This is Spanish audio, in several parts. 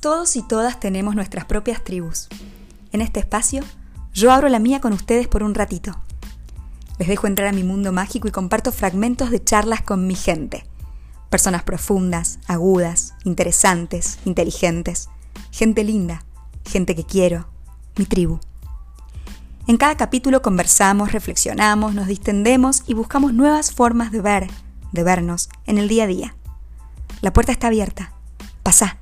Todos y todas tenemos nuestras propias tribus. En este espacio, yo abro la mía con ustedes por un ratito. Les dejo entrar a mi mundo mágico y comparto fragmentos de charlas con mi gente. Personas profundas, agudas, interesantes, inteligentes. Gente linda, gente que quiero, mi tribu. En cada capítulo conversamos, reflexionamos, nos distendemos y buscamos nuevas formas de ver, de vernos en el día a día. La puerta está abierta. Pasa.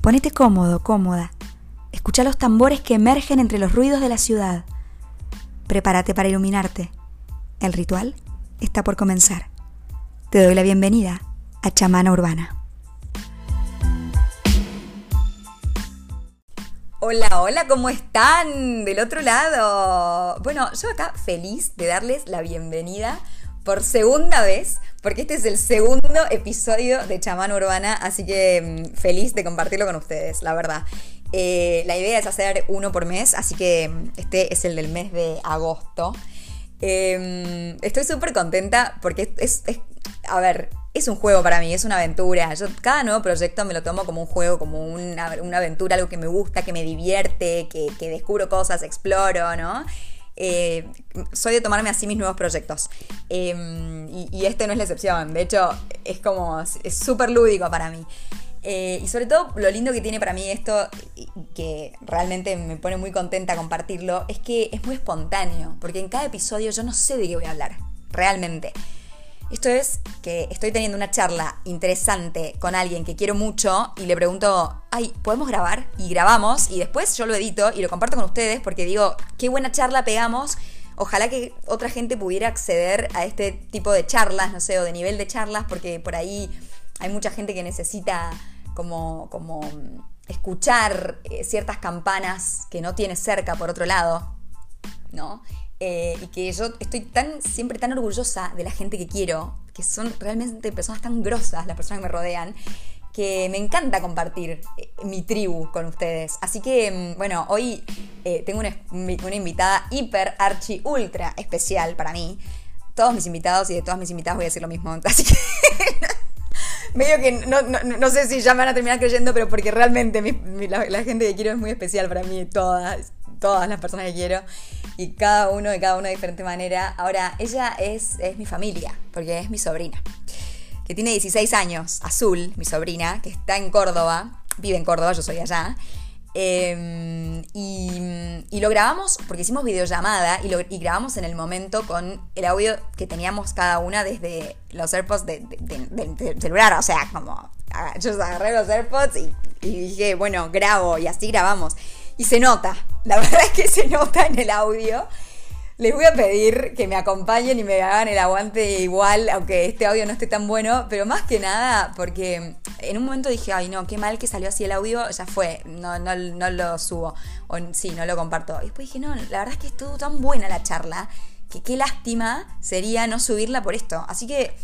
Ponete cómodo, cómoda. Escucha los tambores que emergen entre los ruidos de la ciudad. Prepárate para iluminarte. El ritual está por comenzar. Te doy la bienvenida a Chamana Urbana. Hola, hola, ¿cómo están? Del otro lado. Bueno, yo acá feliz de darles la bienvenida por segunda vez, porque este es el segundo episodio de Chamán Urbana, así que mm, feliz de compartirlo con ustedes, la verdad. Eh, la idea es hacer uno por mes, así que mm, este es el del mes de agosto. Em, estoy súper contenta porque es, a ver, es un juego para mí, es una aventura. Yo cada nuevo proyecto me lo tomo como un juego, como una, aventura, algo que me gusta, que me divierte, que descubro cosas, exploro, ¿no? Eh, soy de tomarme así mis nuevos proyectos. Em, y, este no es la excepción. De hecho, es como, es súper lúdico para mí. Eh, y sobre todo, lo lindo que tiene para mí esto, que realmente me pone muy contenta compartirlo, es que es muy espontáneo. Porque en cada episodio yo no sé de qué voy a hablar, realmente. Esto es que estoy teniendo una charla interesante con alguien que quiero mucho y le pregunto, ay, ¿podemos grabar? Y grabamos y después yo lo edito y lo comparto con ustedes porque digo, qué buena charla pegamos. Ojalá que otra gente pudiera acceder a este tipo de charlas, no sé, o de nivel de charlas, porque por ahí hay mucha gente que necesita como, como escuchar eh, ciertas campanas que no tiene cerca por otro lado, ¿no? Eh, y que yo estoy tan, siempre tan orgullosa de la gente que quiero, que son realmente personas tan grosas, las personas que me rodean, que me encanta compartir eh, mi tribu con ustedes. Así que, mm, bueno, hoy eh, tengo una, invitada hiper, archi, ultra especial para mí. Todos mis invitados y de todas mis invitadas voy a decir lo mismo. Así que medio que no, sé si ya me van a terminar creyendo, pero porque realmente la, la, gente que quiero es muy especial para mí, todas, todas las personas que quiero y cada uno de cada uno de diferente manera. Ahora, ella es, es mi familia, porque es mi sobrina, que tiene 16 años, Azul, mi sobrina, que está en Córdoba, vive en Córdoba, yo soy allá. Em, y, lo grabamos porque hicimos videollamada y, lo, grabamos en el momento con el audio que teníamos cada una desde los AirPods del celular. O sea, como yo agarré los AirPods y, y dije, bueno, grabo y así grabamos. Y se nota, la verdad es que se nota en el audio. Les voy a pedir que me acompañen y me hagan el aguante igual, aunque este audio no esté tan bueno, pero más que nada porque en un momento dije, ay no, qué mal que salió así el audio, ya fue, no, no, no lo subo, o sí, no lo comparto. Y después dije, no, la verdad es que estuvo tan buena la charla, que qué lástima sería no subirla por esto. Así que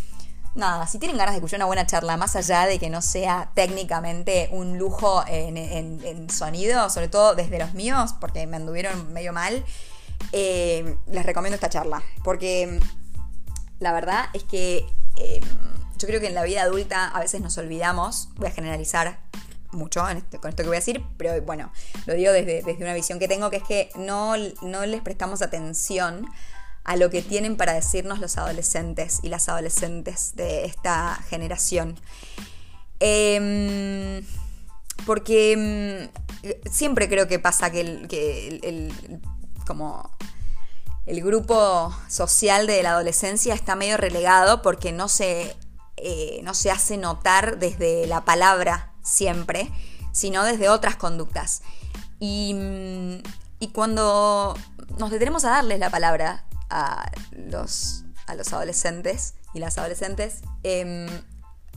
nada, si tienen ganas de escuchar una buena charla, más allá de que no sea técnicamente un lujo en, sonido, sobre todo desde los míos, porque me anduvieron medio mal, eh, les recomiendo esta charla. Porque la verdad es que eh, yo creo que en la vida adulta a veces nos olvidamos, voy a generalizar mucho este, con esto que voy a decir, pero bueno, lo digo desde, desde una visión que tengo, que es que no, no les prestamos atención a lo que tienen para decirnos los adolescentes y las adolescentes de esta generación. Em, porque mm, siempre creo que pasa que, el, como el grupo social de la adolescencia está medio relegado porque no se, eh, no se hace notar desde la palabra siempre, sino desde otras conductas. Y, mm, y cuando nos detenemos a darles la palabra a los, a los adolescentes y las adolescentes, eh,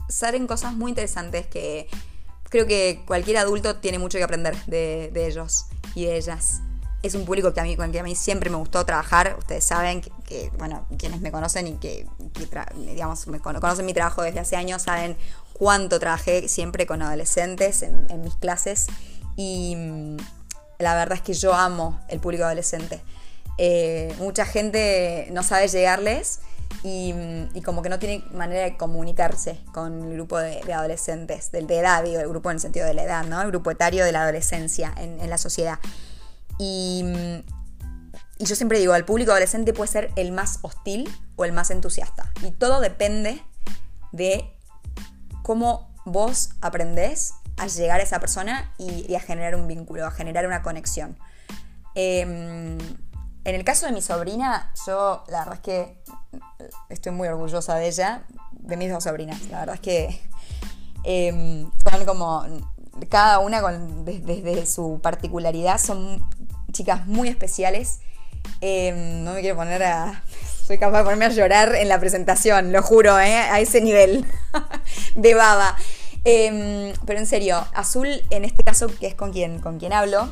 salen cosas muy interesantes que creo que cualquier adulto tiene mucho que aprender de, ellos y de ellas. Es un público que a mí, con el que a mí siempre me gustó trabajar. Ustedes saben que, bueno, quienes me conocen y que, digamos, me conocen mi trabajo desde hace años, saben cuánto trabajé siempre con adolescentes en, en mis clases. Y mm, la verdad es que yo amo el público adolescente. Eh, mucha gente no sabe llegarles y, como que no tiene manera de comunicarse con el grupo de, adolescentes, del de edad, digo, el grupo en el sentido de la edad, ¿no? El grupo etario de la adolescencia en, la sociedad. Y, yo siempre digo, el público adolescente puede ser el más hostil o el más entusiasta. Y todo depende de cómo vos aprendés a llegar a esa persona y, a generar un vínculo, a generar una conexión. Em, en el caso de mi sobrina, yo la verdad es que estoy muy orgullosa de ella, de mis dos sobrinas. La verdad es que em, son como, cada una desde, su particularidad, son chicas muy especiales. Em, no me quiero poner a... Soy capaz de ponerme a llorar en la presentación, lo juro, ¿eh? a ese nivel de baba. Em, pero en serio, Azul, en este caso, que es con quien, con quien hablo,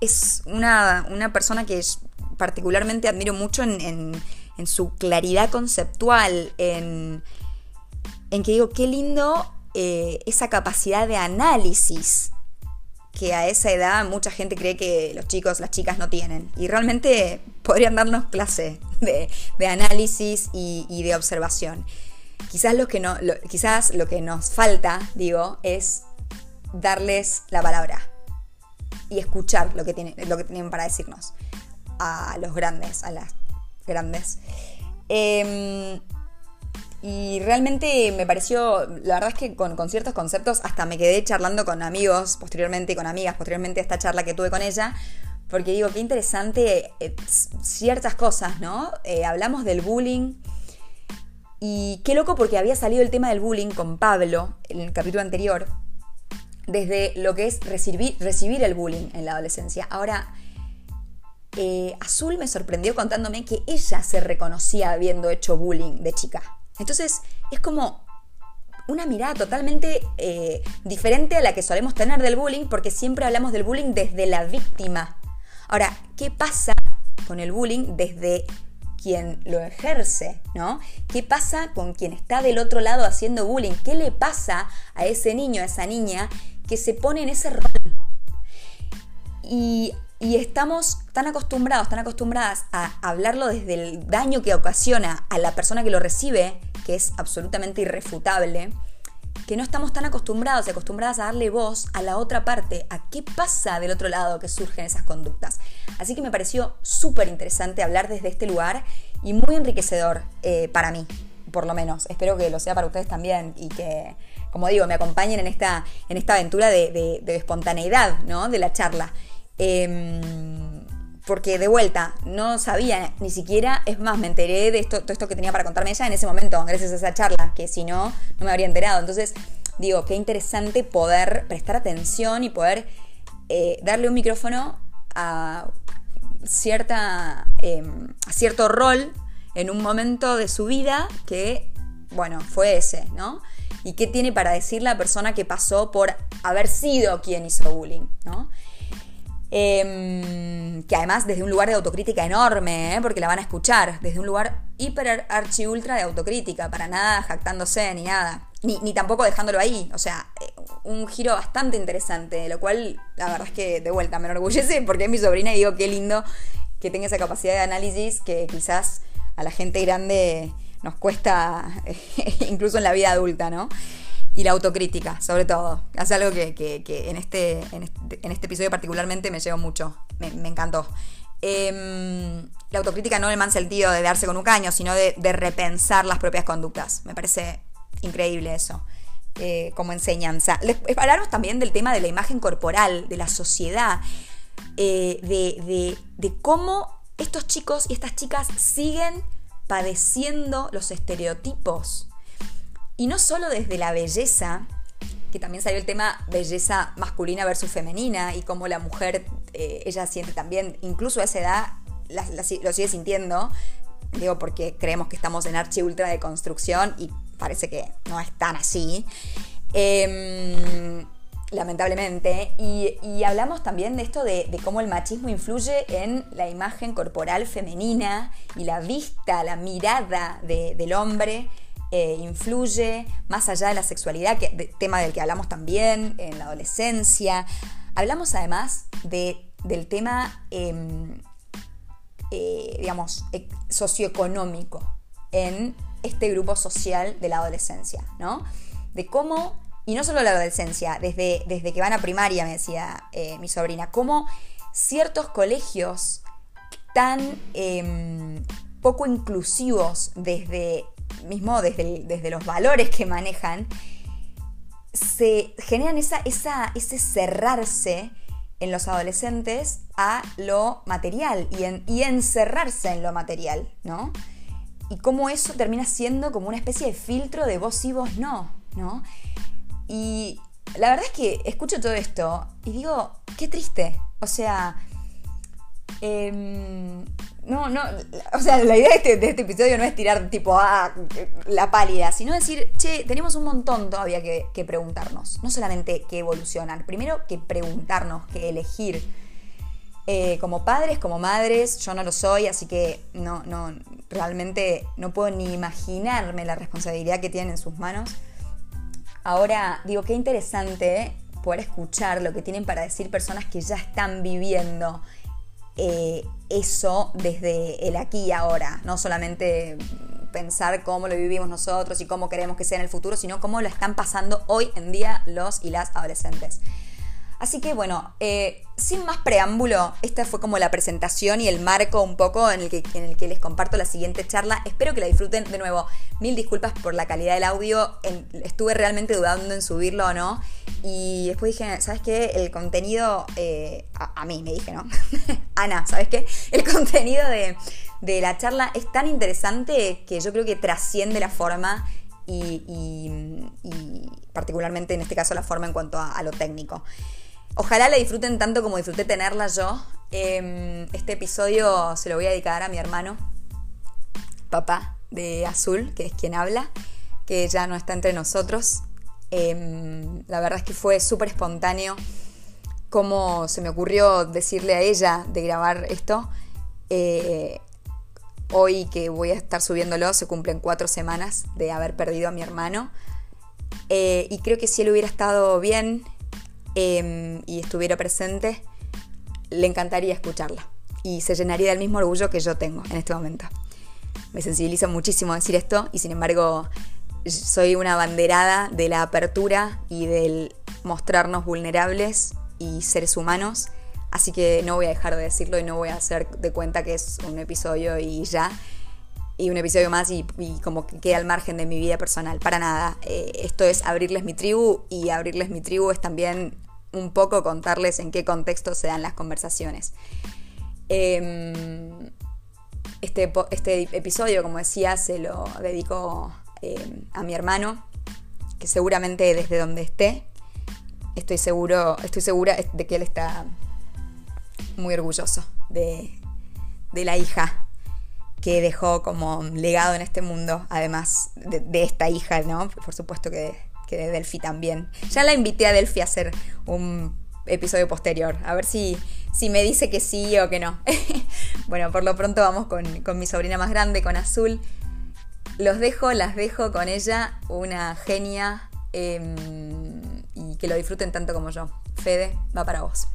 es una, persona que particularmente admiro mucho en, su claridad conceptual, en, en, que digo, qué lindo eh, esa capacidad de análisis que a esa edad mucha gente cree que los chicos, las chicas no tienen. Y realmente podrían darnos clase de, análisis y, de observación. Quizás lo, que no, quizás lo que nos falta, digo, es darles la palabra y escuchar lo que, tienen, lo que para decirnos a los grandes, a las grandes. Em, y realmente me pareció, la verdad es que con, ciertos conceptos hasta me quedé charlando con amigos posteriormente, con amigas posteriormente a esta charla que tuve con ella, porque digo, qué interesante eh, ciertas cosas, ¿no? Eh, hablamos del bullying y qué loco porque había salido el tema del bullying con Pablo en el capítulo anterior desde lo que es recibir, recibir el bullying en la adolescencia. Ahora, eh, Azul me sorprendió contándome que ella se reconocía habiendo hecho bullying de chica. Entonces, es como una mirada totalmente eh, diferente a la que solemos tener del bullying, porque siempre hablamos del bullying desde la víctima. Ahora, ¿qué pasa con el bullying desde quien lo ejerce, ¿no? ¿Qué pasa con quien está del otro lado haciendo bullying? ¿Qué le pasa a ese niño, a esa niña que se pone en ese rol. Y, estamos tan acostumbrados, tan acostumbradas a hablarlo desde el daño que ocasiona a la persona que lo recibe, que es absolutamente irrefutable, que no estamos tan acostumbrados y acostumbradas a darle voz a la otra parte, a qué pasa del otro lado que surgen esas conductas. Así que me pareció súper interesante hablar desde este lugar y muy enriquecedor eh, para mí, por lo menos. Espero que lo sea para ustedes también y que como digo, me acompañen en esta, en esta aventura de, espontaneidad, ¿no? De la charla. Em, porque de vuelta, no sabía ni siquiera, es más, me enteré de esto, todo esto que tenía para contarme ella en ese momento, gracias a esa charla, que si no, no me habría enterado. Entonces, digo, qué interesante poder prestar atención y poder eh, darle un micrófono a, cierta, em, a cierto rol en un momento de su vida que, bueno, fue ese, ¿no? y qué tiene para decir la persona que pasó por haber sido quien hizo bullying, ¿no? Em, que además desde un lugar de autocrítica enorme, ¿eh? porque la van a escuchar, desde un lugar hiper archi ultra de autocrítica, para nada jactándose ni nada, ni, ni tampoco dejándolo ahí, o sea, eh, un giro bastante interesante, lo cual la verdad es que de vuelta me enorgullece porque es mi sobrina y digo qué lindo que tenga esa capacidad de análisis que quizás a la gente grande nos cuesta incluso en la vida adulta, ¿no? Y la autocrítica, sobre todo. Es algo que, en, este, este, en, este, episodio particularmente me llevo mucho, me, encantó. Em, la autocrítica no en el mal sentido de darse con un caño, sino de, repensar las propias conductas. Me parece increíble eso. Eh, como enseñanza. Les, hablaros también del tema de la imagen corporal, de la sociedad, eh, de, de cómo estos chicos y estas chicas siguen padeciendo los estereotipos. Y no solo desde la belleza, que también salió el tema belleza masculina versus femenina y cómo la mujer, eh, ella siente también, incluso a esa edad, lo sigue sintiendo, digo porque creemos que estamos en archi ultra de construcción y parece que no es tan así. Em, lamentablemente. Y, hablamos también de esto de, cómo el machismo influye en la imagen corporal femenina y la vista, la mirada del hombre. Eh, influye más allá de la sexualidad, que, tema del que hablamos también en la adolescencia. Hablamos además de, del tema em, eh, digamos, e, socioeconómico en este grupo social de la adolescencia, ¿no? De cómo, y no solo la adolescencia, desde, desde que van a primaria, me decía eh, mi sobrina, cómo ciertos colegios tan em, poco inclusivos desde mismo desde, desde los valores que manejan, se generan esa, esa, ese cerrarse en los adolescentes a lo material y, en, y encerrarse en lo material, ¿no? Y cómo eso termina siendo como una especie de filtro de vos y vos no, ¿no? Y la verdad es que escucho todo esto y digo, qué triste. O sea, eh, no, no, o sea, la idea de este, este, episodio no es tirar tipo, ah, la pálida, sino decir, che, tenemos un montón todavía que, preguntarnos. No solamente que evolucionar, primero que preguntarnos, que elegir. Eh, como padres, como madres, yo no lo soy, así que no, no, realmente no puedo ni imaginarme la responsabilidad que tienen en sus manos. Ahora, digo, qué interesante poder escuchar lo que tienen para decir personas que ya están viviendo eh, eso desde el aquí y ahora, no solamente pensar cómo lo vivimos nosotros y cómo queremos que sea en el futuro, sino cómo lo están pasando hoy en día los y las adolescentes. Así que bueno, eh, sin más preámbulo, esta fue como la presentación y el marco un poco en el, que, les comparto la siguiente charla. Espero que la disfruten de nuevo. Mil disculpas por la calidad del audio. estuve realmente dudando en subirlo o no. Y después dije, ¿sabes qué? El contenido, eh, a, mí me dije, ¿no? Ana, ¿sabes qué? El contenido de, la charla es tan interesante que yo creo que trasciende la forma y, particularmente en este caso la forma en cuanto a lo técnico. Ojalá la disfruten tanto como disfruté tenerla yo. Em, este episodio se lo voy a dedicar a mi hermano, papá de Azul, que es quien habla, que ya no está entre nosotros. Em, la verdad es que fue súper espontáneo cómo se me ocurrió decirle a ella de grabar esto. Eh, hoy que voy a estar subiéndolo se cumplen cuatro semanas de haber perdido a mi hermano. Eh, y creo que si él hubiera estado bien, Em, y estuviera presente, le encantaría escucharla. Y se llenaría del mismo orgullo que yo tengo en este momento. Me sensibiliza muchísimo decir esto y sin embargo soy una banderada de la apertura y del mostrarnos vulnerables y seres humanos, así que no voy a dejar de decirlo y no voy a hacer de cuenta que es un episodio y ya, y un episodio más y, como que queda al margen de mi vida personal, para nada. Eh, esto es abrirles mi tribu y abrirles mi tribu es también un poco contarles en qué contexto se dan las conversaciones. Em, este, este, episodio, como decía, se lo dedico em, a mi hermano, que seguramente desde donde esté, estoy, seguro, estoy segura de que él está muy orgulloso de, de la hija que dejó como legado en este mundo, además de, esta hija, ¿no? Por supuesto que, de Delphi también. Ya la invité a Delphi a hacer un episodio posterior, a ver si, si me dice que sí o que no. bueno, por lo pronto vamos con, mi sobrina más grande, con Azul. Los dejo, las dejo con ella, una genia, em, y que lo disfruten tanto como yo. Fede, va para vos.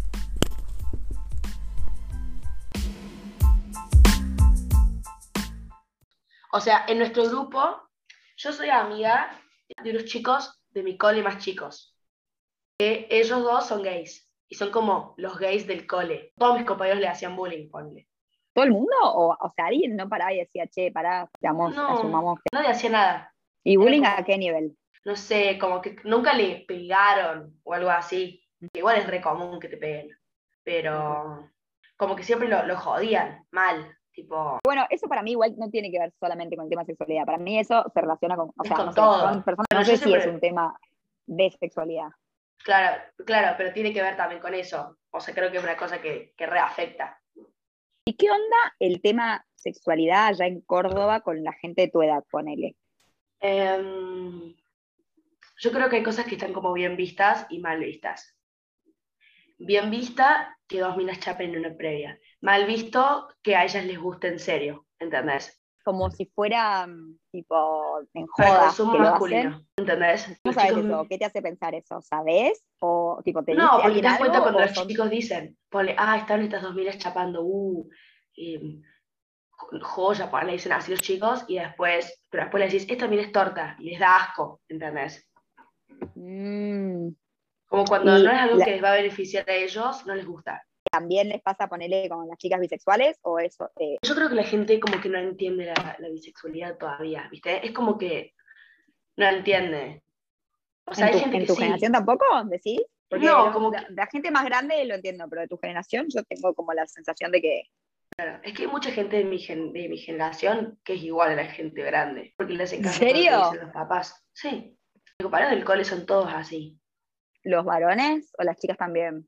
O sea, en nuestro grupo, yo soy amiga de unos chicos de mi cole más chicos. Que ellos dos son gays. Y son como los gays del cole. Todos mis compañeros le hacían bullying, ponle. ¿Todo el mundo? O, o sea, alguien no paraba y decía, che, pará, digamos, no, asumamos que... Nadie hacía nada. ¿Y bullying a qué nivel? No sé, como que nunca le pegaron o algo así. Igual es re común que te peguen. Pero como que siempre lo, lo jodían mal. Bueno, eso para mí igual no tiene que ver solamente con el tema de sexualidad. Para mí eso se relaciona con. O sea, con todo. personas, no sé si es un tema de sexualidad. Claro, claro, pero tiene que ver también con eso. O sea, creo que es una cosa que, que reafecta. ¿Y qué onda el tema sexualidad allá en Córdoba con la gente de tu edad, ponele? Em, yo creo que hay cosas que están como bien vistas y mal vistas. Bien vista que dos minas chapen en una previa mal visto que a ellas les guste en serio, ¿entendés? Como si fuera mm, tipo en joda. consumo masculino, ¿entendés? ¿Cómo sabes eso? ¿Qué te hace pensar eso? ¿Sabes? O tipo te No, porque te das cuenta cuando los chicos dicen, ponle, ah, están estas dos minas chapando, uh, joya, pues le dicen así los chicos, y después, pero después le decís, esto también es torta, y les da asco, ¿entendés? Mm, Como cuando Y no es algo la- que les va a beneficiar a ellos, no les gusta. ¿También les pasa ponerle con las chicas bisexuales o eso? eh, Yo creo que la gente como que no entiende la, la bisexualidad todavía, ¿viste? Es como que no entiende. O sea, ¿En hay tu, gente en que tu sí. generación tampoco, decís? Porque No, los- como la, que- la gente más grande lo entiendo, pero de tu generación yo tengo como la sensación de que Es que hay mucha gente de mi, gen- de mi generación que es igual a la gente grande. Porque le hacen ¿En lo que serio? dicen los papás. Sí. Comparado del cole son todos así. los varones o las chicas también.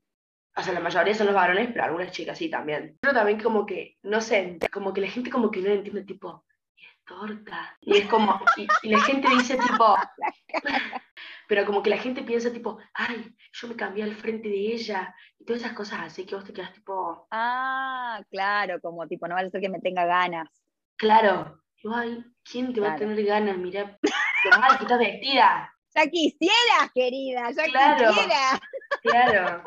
O sea, la mayoría son los varones, pero algunas chicas sí también. Pero también como que, no sé, como que la gente como que no entiende, tipo, "Y es torta. Y es como, y, y la gente dice tipo, pero como que la gente piensa tipo, ay, yo me cambié al frente de ella. Y todas esas cosas así que vos te quedas tipo, Ah, claro, como tipo, no vale ser que me tenga ganas. claro. Y vos, ay, ¿quién te va a tener ganas? Mira, lo mal que estás vestida. Ya quisieras, querida, ya Claro. quisieras. Claro.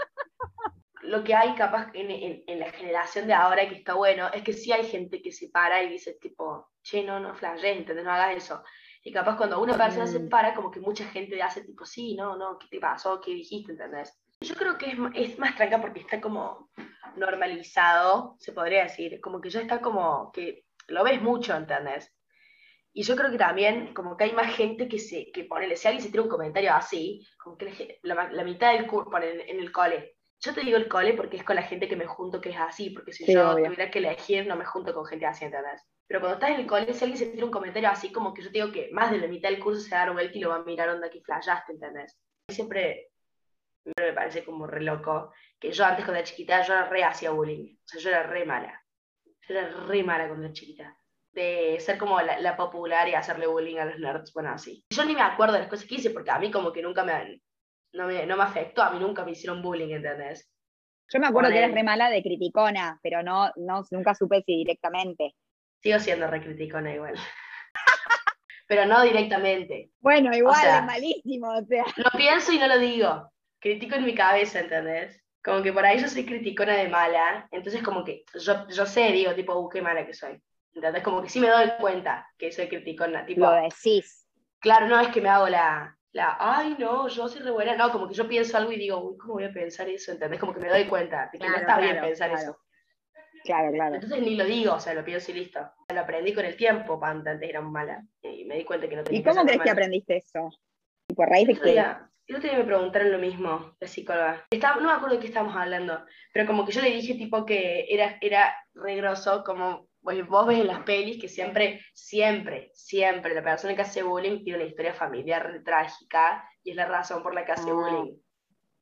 Lo que hay capaz en, en- en la generación de ahora que está bueno es que sí hay gente que se para y dice tipo, che, no, no flashes, ¿entendés? No hagas eso. Y capaz cuando una persona se Mm. para, como que mucha gente hace tipo, sí, no, no, ¿qué te pasó? ¿Qué dijiste? ¿Entendés? Yo creo que es, es más tranca porque está como normalizado, se podría decir, como que ya está como que lo ves mucho, ¿entendés? Y yo creo que también, como que hay más gente que se, que ponele, si alguien se tira un comentario así, como que la, la mitad del curso, en, en el cole. Yo te digo el cole porque es con la gente que me junto que es así, porque si Sí, yo obvio. tuviera que elegir, no me junto con gente así, ¿entendés? Pero cuando estás en el cole, si alguien se tira un comentario así, como que yo te digo que más de la mitad del curso se va a dar vuelta y lo va a mirar onda que flashaste, ¿entendés? Siempre me parece como re loco, que yo antes cuando era chiquita, yo era re hacía bullying, o sea, yo era re mala. Yo era re mala cuando era chiquita de ser como la, la popular y hacerle bullying a los nerds, bueno, así. Yo ni me acuerdo de las cosas que hice, porque a mí como que nunca me, no me, no me afectó, a mí nunca me hicieron bullying, ¿entendés? Yo me acuerdo que eras Ponele. re mala de criticona, pero no, no, nunca supe si directamente. Sigo siendo re criticona igual. Pero no directamente. Bueno, igual sea- es malísimo, o sea. Lo pienso y no lo digo. Critico en mi cabeza, ¿entendés? Como que por ahí yo soy criticona de mala, entonces como que yo, yo sé, digo, tipo, uh, qué mala que soy. ¿Entendés? Como que sí me doy cuenta que soy criticona, tipo, Lo decís. Claro, no es que me hago la, la, ay, no, yo soy re buena. No, como que yo pienso algo y digo, uy, ¿cómo voy a pensar eso? ¿Entendés? Como que me doy cuenta de que no Claro, está bien pensar claro. eso. Claro, claro. Entonces ni lo digo, o sea, lo pienso y listo. Lo aprendí con el tiempo, Panta, antes era mala. Y me di cuenta que no tenía ¿Y cómo crees que aprendiste eso? ¿Y por raíz de qué? el otro día me preguntaron lo mismo, la psicóloga. Estaba- no me acuerdo de qué estábamos hablando, pero como que yo le dije tipo que era, era re grosso, como vos ves en las pelis que siempre, siempre, siempre la persona que hace bullying tiene una historia familiar trágica y es la razón por la que hace Ah. bullying.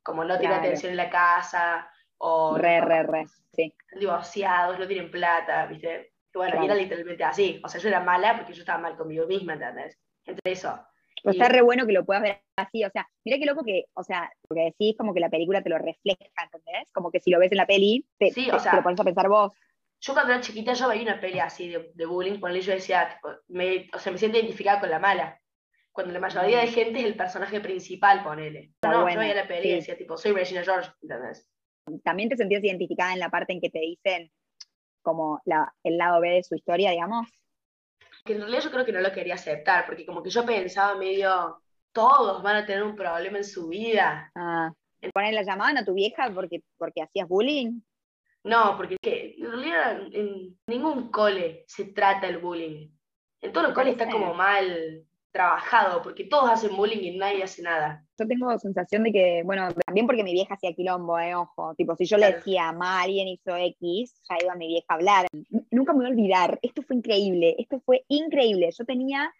Como no tiene Claro. atención en la casa, o Re, re, re. Sí. están divorciados, no tienen plata, ¿viste? Y bueno, y Claro. era literalmente así. O sea, yo era mala porque yo estaba mal conmigo misma, ¿entendés? Entre eso. Pues Y- está re bueno que lo puedas ver así, o sea, mira qué loco que, o sea, lo que decís como que la película te lo refleja, ¿entendés? Como que si lo ves en la peli, te, Sí, te- o sea- te lo pones a pensar vos. Yo cuando era chiquita yo veía una peli así de, de bullying, por yo decía, tipo, me, o sea, me siento identificada con la mala. Cuando la mayoría de gente es el personaje principal, ponele. Está No, no, buena, yo veía la peli y sí. decía, tipo, soy Regina George, ¿entendés? También te sentías identificada en la parte en que te dicen como la, el lado B de su historia, digamos. Que en realidad yo creo que no lo quería aceptar, porque como que yo pensaba medio, todos van a tener un problema en su vida. Ah, poner la llamaban a tu vieja porque, porque hacías bullying. No, porque que, en realidad en ningún cole se trata el bullying. En todos los coles está como mal trabajado, porque todos hacen bullying y nadie hace nada. Yo tengo sensación de que, bueno, también porque mi vieja hacía quilombo, eh, ojo, tipo, si yo le decía, ma, alguien hizo X, ya iba mi vieja a hablar. Nunca me voy a olvidar, esto fue increíble, esto fue increíble. Yo tenía,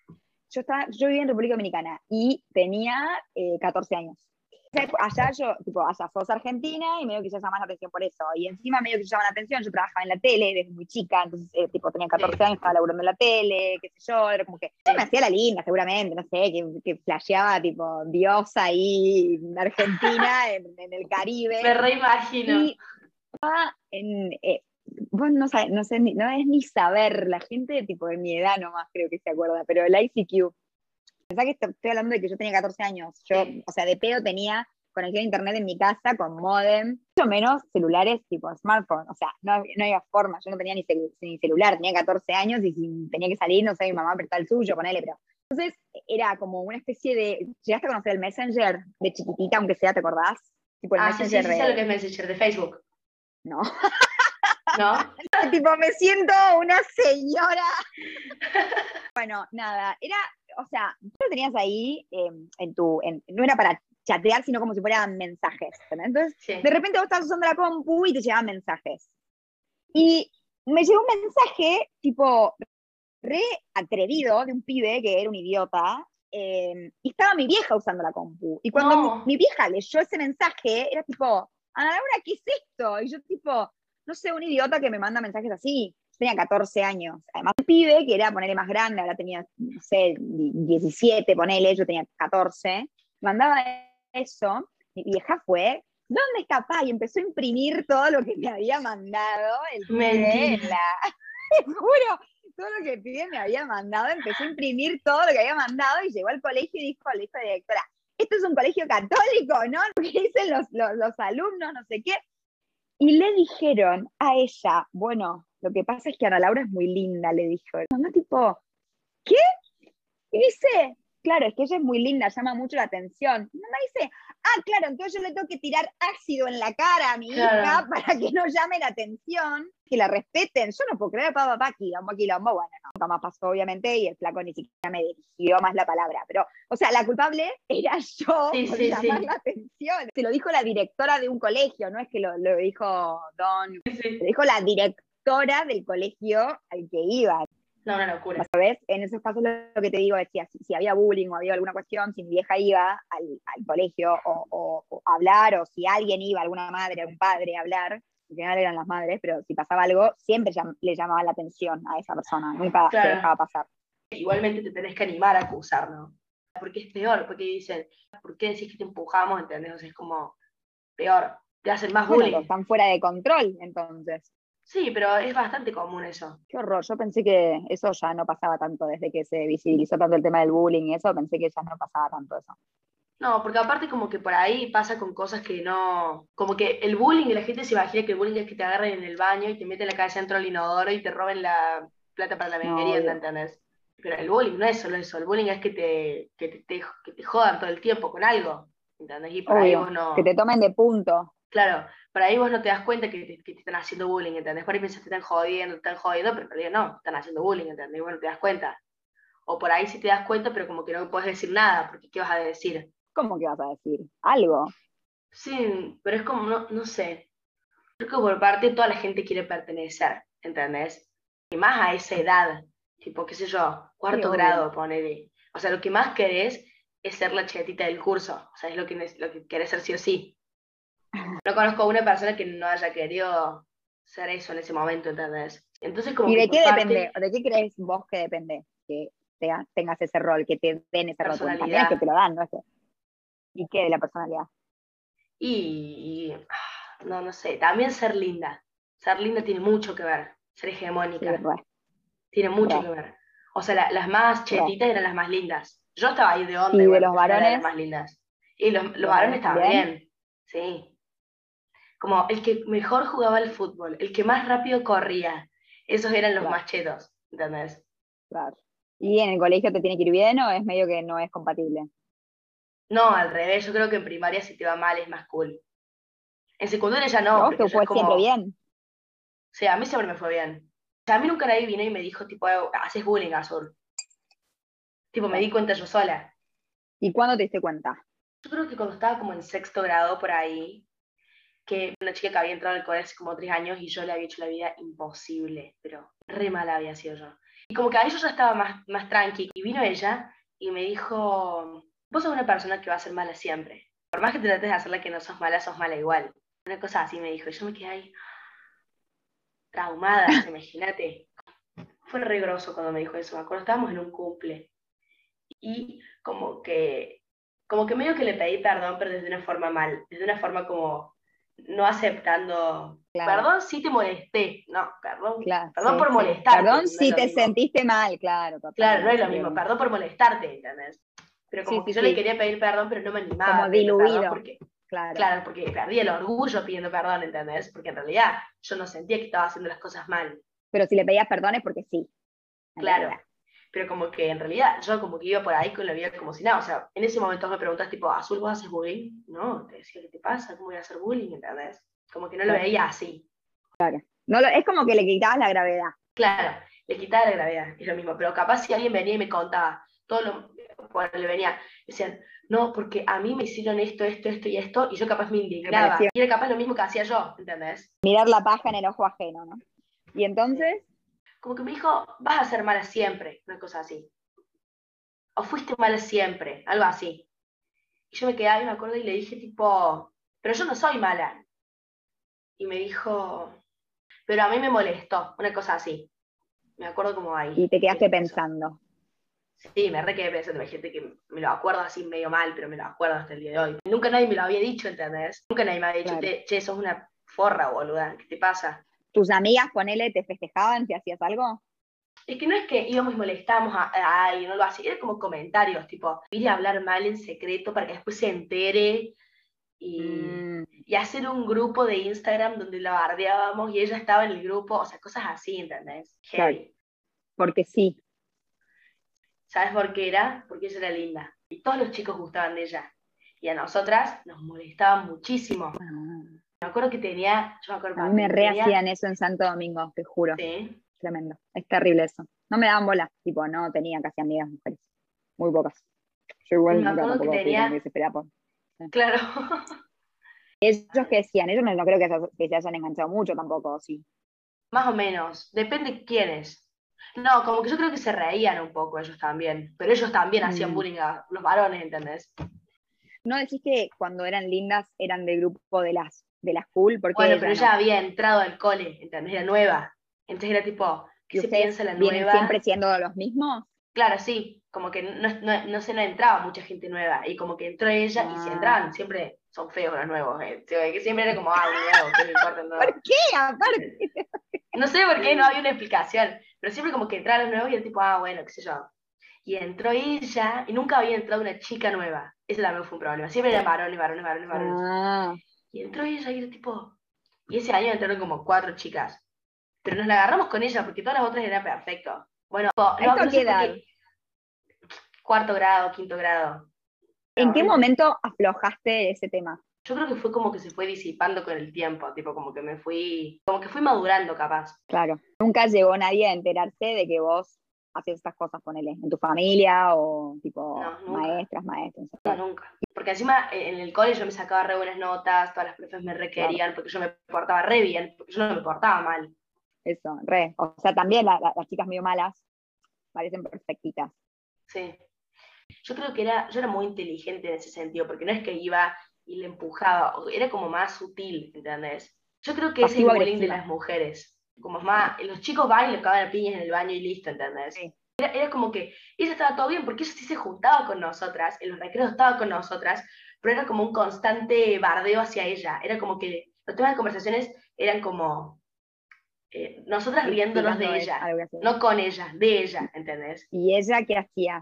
yo estaba, yo vivía en República Dominicana y tenía eh, 14 años. Allá yo, tipo, allá sos argentina y medio que ya llaman la atención por eso. Y encima medio que llaman la atención, yo trabajaba en la tele desde muy chica, entonces, eh, tipo, tenía 14 Sí. años, estaba laburando en la tele, qué sé yo, era como que yo me hacía la linda seguramente, no sé, que, que flasheaba tipo diosa ahí en Argentina, en, en el Caribe. Me reimagino. Y en, eh, vos no, sabés, no sé, no es ni saber, la gente tipo de mi edad nomás creo que se acuerda, pero el ICQ. Pensá que estoy hablando de que yo tenía 14 años, yo, o sea, de pedo tenía conexión a internet en mi casa con modem, mucho menos celulares tipo smartphone, o sea, no, no había forma, yo no tenía ni, ni, celular, tenía 14 años y si tenía que salir, no sé, mi mamá prestaba el suyo, ponele, pero... Entonces era como una especie de, ¿llegaste a conocer el Messenger de chiquitita, aunque sea, ¿te acordás? Tipo el ah, Messenger sí, sí, sí, lo que es Messenger, de Facebook. No. ¿No? tipo, me siento una señora. bueno, nada, era, o sea, tú lo tenías ahí em, en tu, no era para chatear, sino como si fueran mensajes. Entonces, de repente vos estás usando la compu y te llegaban mensajes. Y me llegó un mensaje, tipo, re atrevido de un pibe que era un idiota. Em, y estaba mi vieja usando la compu. Y cuando mi, vieja leyó ese mensaje, era tipo, Ana Laura, ¿qué es esto? Y yo tipo, no sé, un idiota que me manda mensajes así. Tenía 14 años. Además, un pibe que era ponerle más grande, ahora tenía, no sé, 17, ponele, yo tenía 14. Mandaba eso, mi vieja fue, ¿dónde está papá? Y empezó a imprimir todo lo que me había mandado el pibe. Te juro, todo lo que el pibe me había mandado, empezó a imprimir todo lo que había mandado y llegó al colegio y dijo a la directora, esto es un colegio católico, ¿no? Porque dicen los, los, los alumnos, no sé qué. Y le dijeron a ella, bueno, lo que pasa es que Ana Laura es muy linda, le dijo. Mamá tipo, ¿qué? Y dice, claro, es que ella es muy linda, llama mucho la atención. Mi mamá dice, ah, claro, entonces yo le tengo que tirar ácido en la cara a mi hija para que no llame la atención, que la respeten. Yo no puedo creer, papá, papá, quilombo, quilombo. Bueno, no, nunca más pasó, obviamente, y el flaco ni siquiera me dirigió más la palabra. Pero, o sea, la culpable era yo por llamar la atención. Se lo dijo la directora de un colegio, no es que lo, lo dijo Don, lo dijo la directora del colegio al que iba. No, una locura. ¿Sabes? En esos casos lo que te digo es si, si había bullying o había alguna cuestión, si mi vieja iba al, colegio o, a hablar, o si alguien iba, alguna madre, algún padre a hablar, al final eran las madres, pero si pasaba algo, siempre le llamaba la atención a esa persona, nunca se dejaba pasar. Igualmente te tenés que animar a acusar, ¿no? Porque es peor, porque dicen, ¿por qué decís que te empujamos? ¿Entendés? es como peor, te hacen más bullying. están fuera de control, entonces. Sí, pero es bastante común eso. Qué horror, yo pensé que eso ya no pasaba tanto desde que se visibilizó tanto el tema del bullying y eso, pensé que ya no pasaba tanto eso. No, porque aparte como que por ahí pasa con cosas que no... Como que el bullying, la gente se imagina que el bullying es que te agarren en el baño y te meten la cabeza dentro del inodoro y te roben la plata para la merienda, ¿entendés? Pero el bullying no es solo eso, el bullying es que te, que te, que te jodan todo el tiempo con algo, ¿entendés? Y por ahí vos no... Que te tomen de punto. Claro, por ahí vos no te das cuenta que te, están haciendo bullying, ¿entendés? Por ahí piensas que te están jodiendo, te están jodiendo, pero en realidad no, te están haciendo bullying, ¿entendés? Y bueno, te das cuenta. O por ahí sí te das cuenta, pero como que no puedes decir nada, porque ¿qué vas a decir? ¿Cómo que vas a decir? ¿Algo? Sí, pero es como, no, no sé. Creo que por parte toda la gente quiere pertenecer, ¿entendés? Y más a esa edad, tipo, qué sé yo, cuarto grado, ponele. O sea, lo que más querés es ser la chetita del curso, o sea, es lo que, lo que querés ser sí o sí. No conozco a una persona que no haya querido ser eso en ese momento, ¿entendés? Entonces, como ¿Y de qué depende? ¿De qué crees vos que depende que tengas ese rol, que te den ese rol? También que te lo dan, ¿no? ¿Y qué de la personalidad? Y, ah, no, no sé, también ser linda. Ser linda tiene mucho que ver, ser hegemónica. tiene mucho que ver. O sea, las más chetitas eran las más lindas. Yo estaba ahí de onda. ¿Y de los varones? Las más lindas. Y los, los varones también. Sí como el que mejor jugaba el fútbol, el que más rápido corría. Esos eran los machetos, ¿entendés? Claro. ¿Y en el colegio te tiene que ir bien o es medio que no es compatible? No, al revés, yo creo que en primaria si te va mal es más cool. En secundaria ya no. ¿No? ¿Te fue siempre bien? Sí, a mí siempre me fue bien. O sea, a mí nunca nadie vino y me dijo, tipo, haces bullying, Azul. Tipo, me di cuenta yo sola. ¿Y cuándo te diste cuenta? Yo creo que cuando estaba como en sexto grado por ahí, que una chica que había entrado al colegio hace como tres años y yo le había hecho la vida imposible, pero re mala había sido yo. Y como que ahí yo ya estaba más, más tranqui y vino ella y me dijo, vos sos una persona que va a ser mala siempre. Por más que te trates de hacerla que no sos mala, sos mala igual. Una cosa así me dijo. Y yo me quedé ahí traumada, imagínate. Fue re grosso cuando me dijo eso. Me acuerdo, estábamos en un cumple. Y como que, como que medio que le pedí perdón, pero desde una forma mal. Desde una forma como, no aceptando. Perdón si te molesté. No, perdón. perdón por molestarte. Perdón si te sentiste mal, claro. Claro, no es lo mismo. Perdón por molestarte, ¿entendés? Pero como que yo le quería pedir perdón, pero no me animaba. Como diluido. Porque, Claro. Claro, porque perdí el orgullo pidiendo perdón, ¿entendés? Porque en realidad yo no sentía que estaba haciendo las cosas mal. Pero si le pedías perdón es porque sí. Claro. realidad. Pero como que en realidad yo como que iba por ahí con la vida como si nada. O sea, en ese momento me preguntas tipo, ¿Azul vos haces bullying? No, te decía, ¿qué te pasa? ¿Cómo voy a hacer bullying? ¿Entendés? Como que no lo Claro. veía así. No, lo- es como que le quitabas la gravedad. Claro, le quitaba la gravedad, es lo mismo. Pero capaz si alguien venía y me contaba, todo lo, cuando le venía, decían, no, porque a mí me hicieron esto, esto, esto y esto, y yo capaz me indignaba. Y era capaz lo mismo que hacía yo, ¿entendés? Mirar la paja en el ojo ajeno, ¿no? Y entonces, Como que me dijo, vas a ser mala siempre, una cosa así. O fuiste mala siempre, algo así. Y yo me quedé ahí, me acuerdo, y le dije tipo, pero yo no soy mala. Y me dijo, pero a mí me molestó, una cosa así. Me acuerdo como ahí. y te quedaste pensando. Sí, me re quedé pensando, hay gente que me lo acuerdo así medio mal, pero me lo acuerdo hasta el día de hoy. Nunca nadie me lo había dicho, ¿entendés? Nunca nadie me había dicho, Claro. "Te- che, sos una forra, boluda, ¿qué te pasa? ¿Tus amigas, ponele, te festejaban si hacías algo? Es que no es que íbamos y molestábamos a, a alguien o algo así, era como comentarios, tipo, ir a hablar mal en secreto para que después se entere y, Mm, y hacer un grupo de Instagram donde la bardeábamos y ella estaba en el grupo, o sea, cosas así, ¿entendés? Claro. Heavy. porque sí. ¿Sabes por qué era? Porque ella era linda. Y todos los chicos gustaban de ella. Y a nosotras nos molestaban muchísimo. Ah, acuerdo que tenía, yo me acuerdo A mí me que re tenía- hacían eso en Santo Domingo, te juro. Sí. Tremendo. Es terrible eso. No me daban bola. Tipo, no tenía casi amigas mujeres. Muy pocas. Yo igual Me nunca que tampoco tenía- tan desesperada por- Claro. Ellos que decían, ellos no, no creo que se, que se hayan enganchado mucho tampoco, sí. Más o menos. Depende quiénes. No, como que yo creo que se reían un poco ellos también. Pero ellos también hacían Mm. bullying a los varones, ¿entendés? No decís que cuando eran lindas eran del grupo de las, de las cool, porque Bueno, ella pero no. ella había entrado al cole, ¿entendés? Era nueva. Entonces era tipo, ¿Y ¿qué se piensa la nueva? siempre siendo los mismos? Claro, sí, como que no, no, no se no entraba mucha gente nueva, y como que entró ella, y si Ah. entraban, siempre son feos los nuevos, eh, que siempre era como, ah, nuevo, ¿qué me importa el nuevo? ¿Por qué? Aparte. No sé por qué no había una explicación, pero siempre como que entraban los nuevos y era tipo, ah, bueno, qué sé yo. Y entró ella, y nunca había entrado una chica nueva, ese también fue un problema, siempre eran varones, varones, varones, varones. Ah, Y entró ella y era tipo, y ese año entraron como cuatro chicas, pero nos la agarramos con ella, porque todas las otras eran perfecto. Bueno, no, ¿Esto no qué edad? Cuarto grado, quinto grado. ¿En qué momento aflojaste ese tema? Yo creo que fue como que se fue disipando con el tiempo, tipo como que me fui, como que fui madurando capaz. Claro. Nunca llegó nadie a enterarse de que vos hacías estas cosas, ponele, en tu familia o tipo No, maestras, maestros. No, nunca. Porque encima eh, en el cole yo me sacaba re buenas notas, todas las profes me requerían, porque yo me portaba re bien, porque yo no me portaba mal. Eso, re. O sea, también la- la- las chicas medio malas parecen perfectitas. Sí. Yo creo que era, yo era muy inteligente en ese sentido, porque no es que iba y le empujaba, era como más sutil, ¿entendés? Yo creo que ese es el bullying de las mujeres. Como es más, los chicos van y le cagan a piñas en el baño y listo, ¿entendés? Sí. Era, era como que ella estaba todo bien, porque ella sí se juntaba con nosotras, en los recreos estaba con nosotras, pero era como un constante bardeo hacia ella. Era como que los temas de conversaciones eran como eh, nosotras riéndonos de ella, no con ella, de ella, ¿entendés? ¿Y ella qué hacía?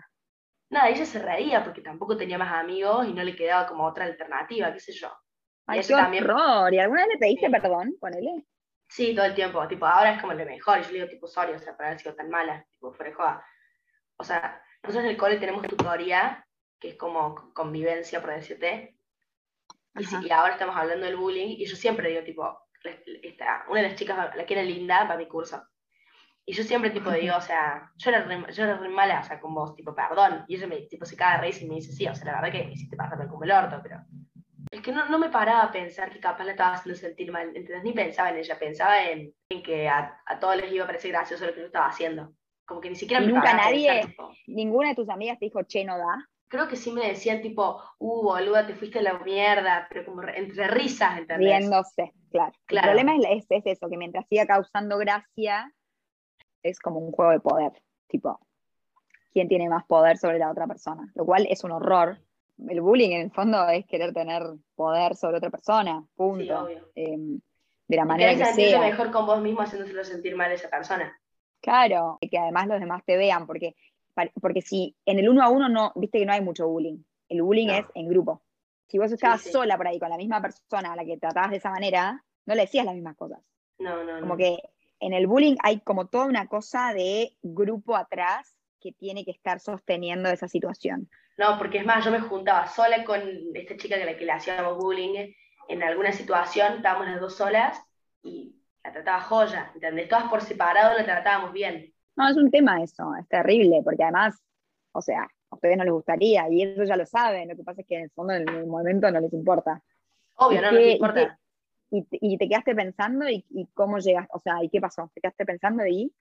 Nada, ella se reía porque tampoco tenía más amigos y no le quedaba como otra alternativa, qué sé yo. Y Ay, ella qué también- horror. ¿Y alguna vez le pediste Sí. perdón? Ponele. Sí, todo el tiempo, tipo, ahora es como lo mejor, y yo le digo tipo, sorry, o sea, para haber sido tan mala, tipo, fuera joda. O sea, nosotros en el cole tenemos tutoría, que es como convivencia, por decirte, y, y ahora estamos hablando del bullying, y yo siempre digo, tipo, esta- una de las chicas, la que era linda, para mi curso. Y yo siempre, tipo, digo, o sea, yo era, re, yo era re mala, o sea, con vos, tipo, perdón. Y ella me, tipo, se caga de risa y me dice, sí, o sea, la verdad que me hiciste pasarme como el orto, pero... Es que no, no me paraba a pensar que capaz la estaba haciendo sentir mal, ¿entendés? Ni pensaba en ella, pensaba en, en que a, a todos les iba a parecer gracioso lo que yo estaba haciendo. Como que ni siquiera ¿Y me nunca nadie? pensar, Ninguna de tus amigas te dijo, che, no da. Creo que sí me decían, tipo, uh, boluda, te fuiste a la mierda, pero como re- entre risas, ¿entendés? Riéndose, claro. Claro. El problema es, es- es eso, que mientras siga causando gracia, es como un juego de poder. Tipo, ¿quién tiene más poder sobre la otra persona? Lo cual es un horror. El bullying, en el fondo, es querer tener poder sobre otra persona, punto. Sí, obvio. Eh, de la manera que sea. mejor con vos mismo haciéndoselo sentir mal a esa persona. Claro, que además los demás te vean, porque, porque si en el uno a uno no, viste que no hay mucho bullying. El bullying No. es en grupo. Si vos estabas sí. sola por ahí con la misma persona a la que tratabas de esa manera, no le decías las mismas cosas. No, no, Como no. que en el bullying hay como toda una cosa de grupo atrás que tiene que estar sosteniendo esa situación. No, porque es más, yo me juntaba sola con esta chica que la que le hacíamos bullying en alguna situación, estábamos las dos solas y la trataba joya, ¿entendés? Todas por separado la tratábamos bien. No, es un tema eso, es terrible, porque además, o sea, a ustedes no les gustaría, y eso ya lo saben, lo que pasa es que en el fondo en el momento no les importa. Obvio, ¿Y no, y importa. Y, te- y te quedaste pensando y, y cómo llegaste, o sea, ¿y qué pasó? ¿Te quedaste pensando y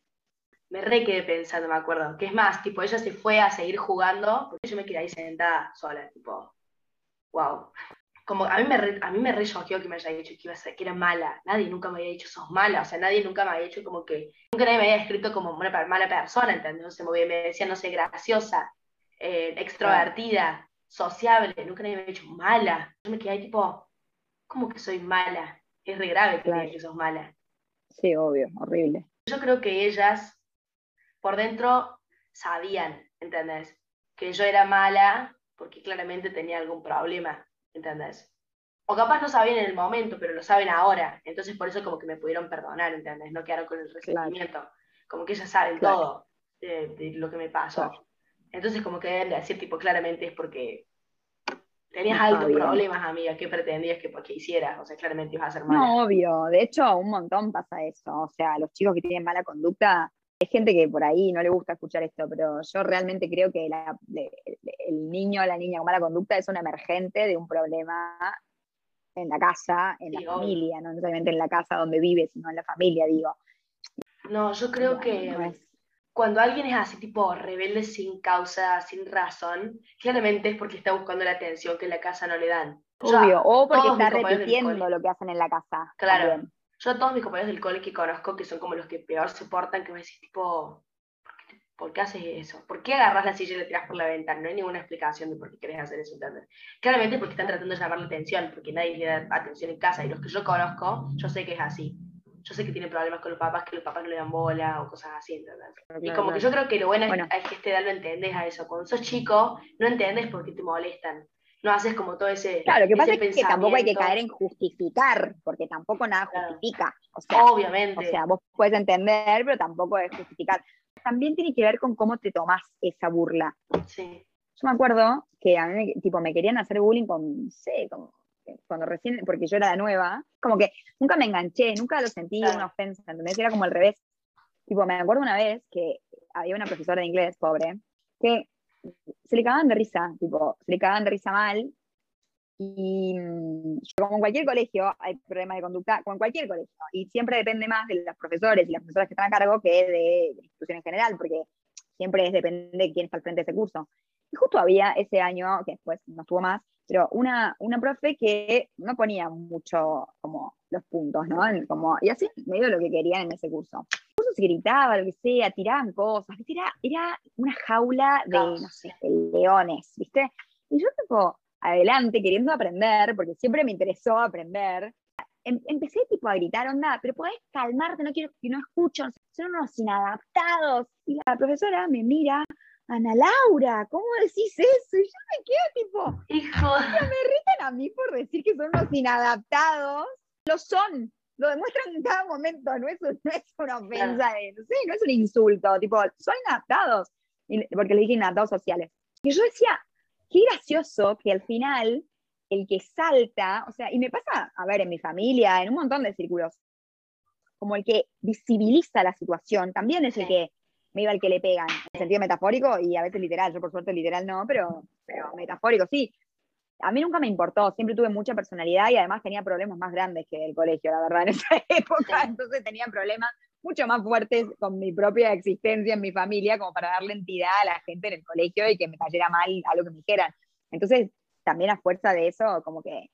Me re quedé pensando, me acuerdo. Que es más, tipo, ella se fue a seguir jugando, porque yo me quedé ahí sentada sola, tipo, wow. Como a mí me re, a mí me re que me haya dicho que, iba a ser, que era mala. Nadie nunca me había dicho sos mala, o sea, nadie nunca me había dicho como que, nunca nadie me había escrito como una mala persona, ¿entendés? No sé, me, me decía, no sé, graciosa, eh, extrovertida, sociable, nunca nadie me había dicho mala. Yo me quedé ahí tipo, ¿cómo que soy mala? Es re grave que me Claro. digan que sos mala. Sí, obvio, horrible. Yo creo que ellas por dentro sabían, ¿entendés? Que yo era mala porque claramente tenía algún problema, ¿entendés? O capaz no sabían en el momento, pero lo saben ahora. Entonces por eso como que me pudieron perdonar, ¿entendés? No quedaron con el resentimiento. Como que ellas saben Claro. todo de, de lo que me pasó. Claro. Entonces como que deben de decir, tipo, claramente es porque tenías No altos problemas, amiga. ¿Qué pretendías que porque hicieras? O sea, claramente ibas a ser mala. No, obvio, de hecho, un montón pasa eso. O sea, los chicos que tienen mala conducta, hay gente que por ahí no le gusta escuchar esto, pero yo realmente creo que la- el niño o la niña con mala conducta es un emergente de un problema en la casa, en la familia, no necesariamente en la casa donde vive, sino en la familia, digo. No, yo creo Bueno, que... no es- cuando alguien es así tipo rebelde sin causa, sin razón, claramente es porque está buscando la atención que en la casa no le dan. Obvio, o porque está repitiendo lo que hacen en la casa. Claro. también. Yo a todos mis compañeros del cole que conozco, que son como los que peor se portan, que me decís tipo, ¿por qué, por qué haces eso? ¿Por qué agarras la silla y la tiras por la ventana? No hay ninguna explicación de por qué querés hacer eso, ¿entendés? Claramente porque están tratando de llamar la atención, porque nadie le da atención en casa, y los que yo conozco, yo sé que es así. Yo sé que tiene problemas con los papás, que los papás no le dan bola o cosas así, ¿entendés? Y Claro, como que yo creo que lo bueno, es- Bueno. es que a esta edad lo entendés a eso. Cuando sos chico, no entendés por qué te molestan. No haces como todo ese. Claro, lo que pasa es que tampoco hay que caer en justificar, porque tampoco nada Claro. justifica. O sea, Obviamente. O sea, vos puedes entender, pero tampoco es justificar. También tiene que ver con cómo te tomás esa burla. sí. Yo me acuerdo que a mí, tipo, me querían hacer bullying con, no sé, como, cuando recién, porque yo era la nueva, como que nunca me enganché, nunca lo sentí Claro. una ofensa, ¿entendés? Era como al revés. Tipo, me acuerdo una vez que había una profesora de inglés, pobre, que se le cagaban de risa, tipo, se le cagaban de risa mal, y mm, como en cualquier colegio hay problemas de conducta, como en cualquier colegio, y siempre depende más de los profesores y las profesoras que están a cargo que de, la institución en general, porque siempre es depende de quién está al frente de ese curso. Y justo había ese año, que después no estuvo más, pero una, una profe que no ponía mucho como los puntos, ¿no? Como, y así medio lo que querían en ese curso. Curso se gritaba, lo que sea, tiraban cosas, ¿viste? Era, era una jaula de, Caos. no sé, de leones, ¿viste? Y yo tipo, adelante, queriendo aprender, porque siempre me interesó aprender, em- empecé tipo a gritar, onda, pero podés calmarte, no quiero que no escucho, son unos inadaptados. Y la profesora me mira, Ana Laura, ¿cómo decís eso? Y yo me quedo tipo, Hijo. gritan a mí por decir que son unos inadaptados. Lo son, lo demuestran en cada momento, no es, un- no es una ofensa, de- no sé, no es un insulto, tipo, son inadaptados, porque le dije inadaptados sociales. Y yo decía, qué gracioso que al final el que salta, o sea, y me pasa, a ver, en mi familia, en un montón de círculos, como el que visibiliza la situación, también es el que me iba al que le pegan, en sentido metafórico y a veces literal, yo por suerte literal no, pero, pero metafórico sí. A mí nunca me importó, siempre tuve mucha personalidad y además tenía problemas más grandes que el colegio, la verdad, en esa época, entonces tenía problemas mucho más fuertes con mi propia existencia en mi familia como para darle entidad a la gente en el colegio y que me cayera mal a lo que me dijeran. Entonces, también a fuerza de eso, como que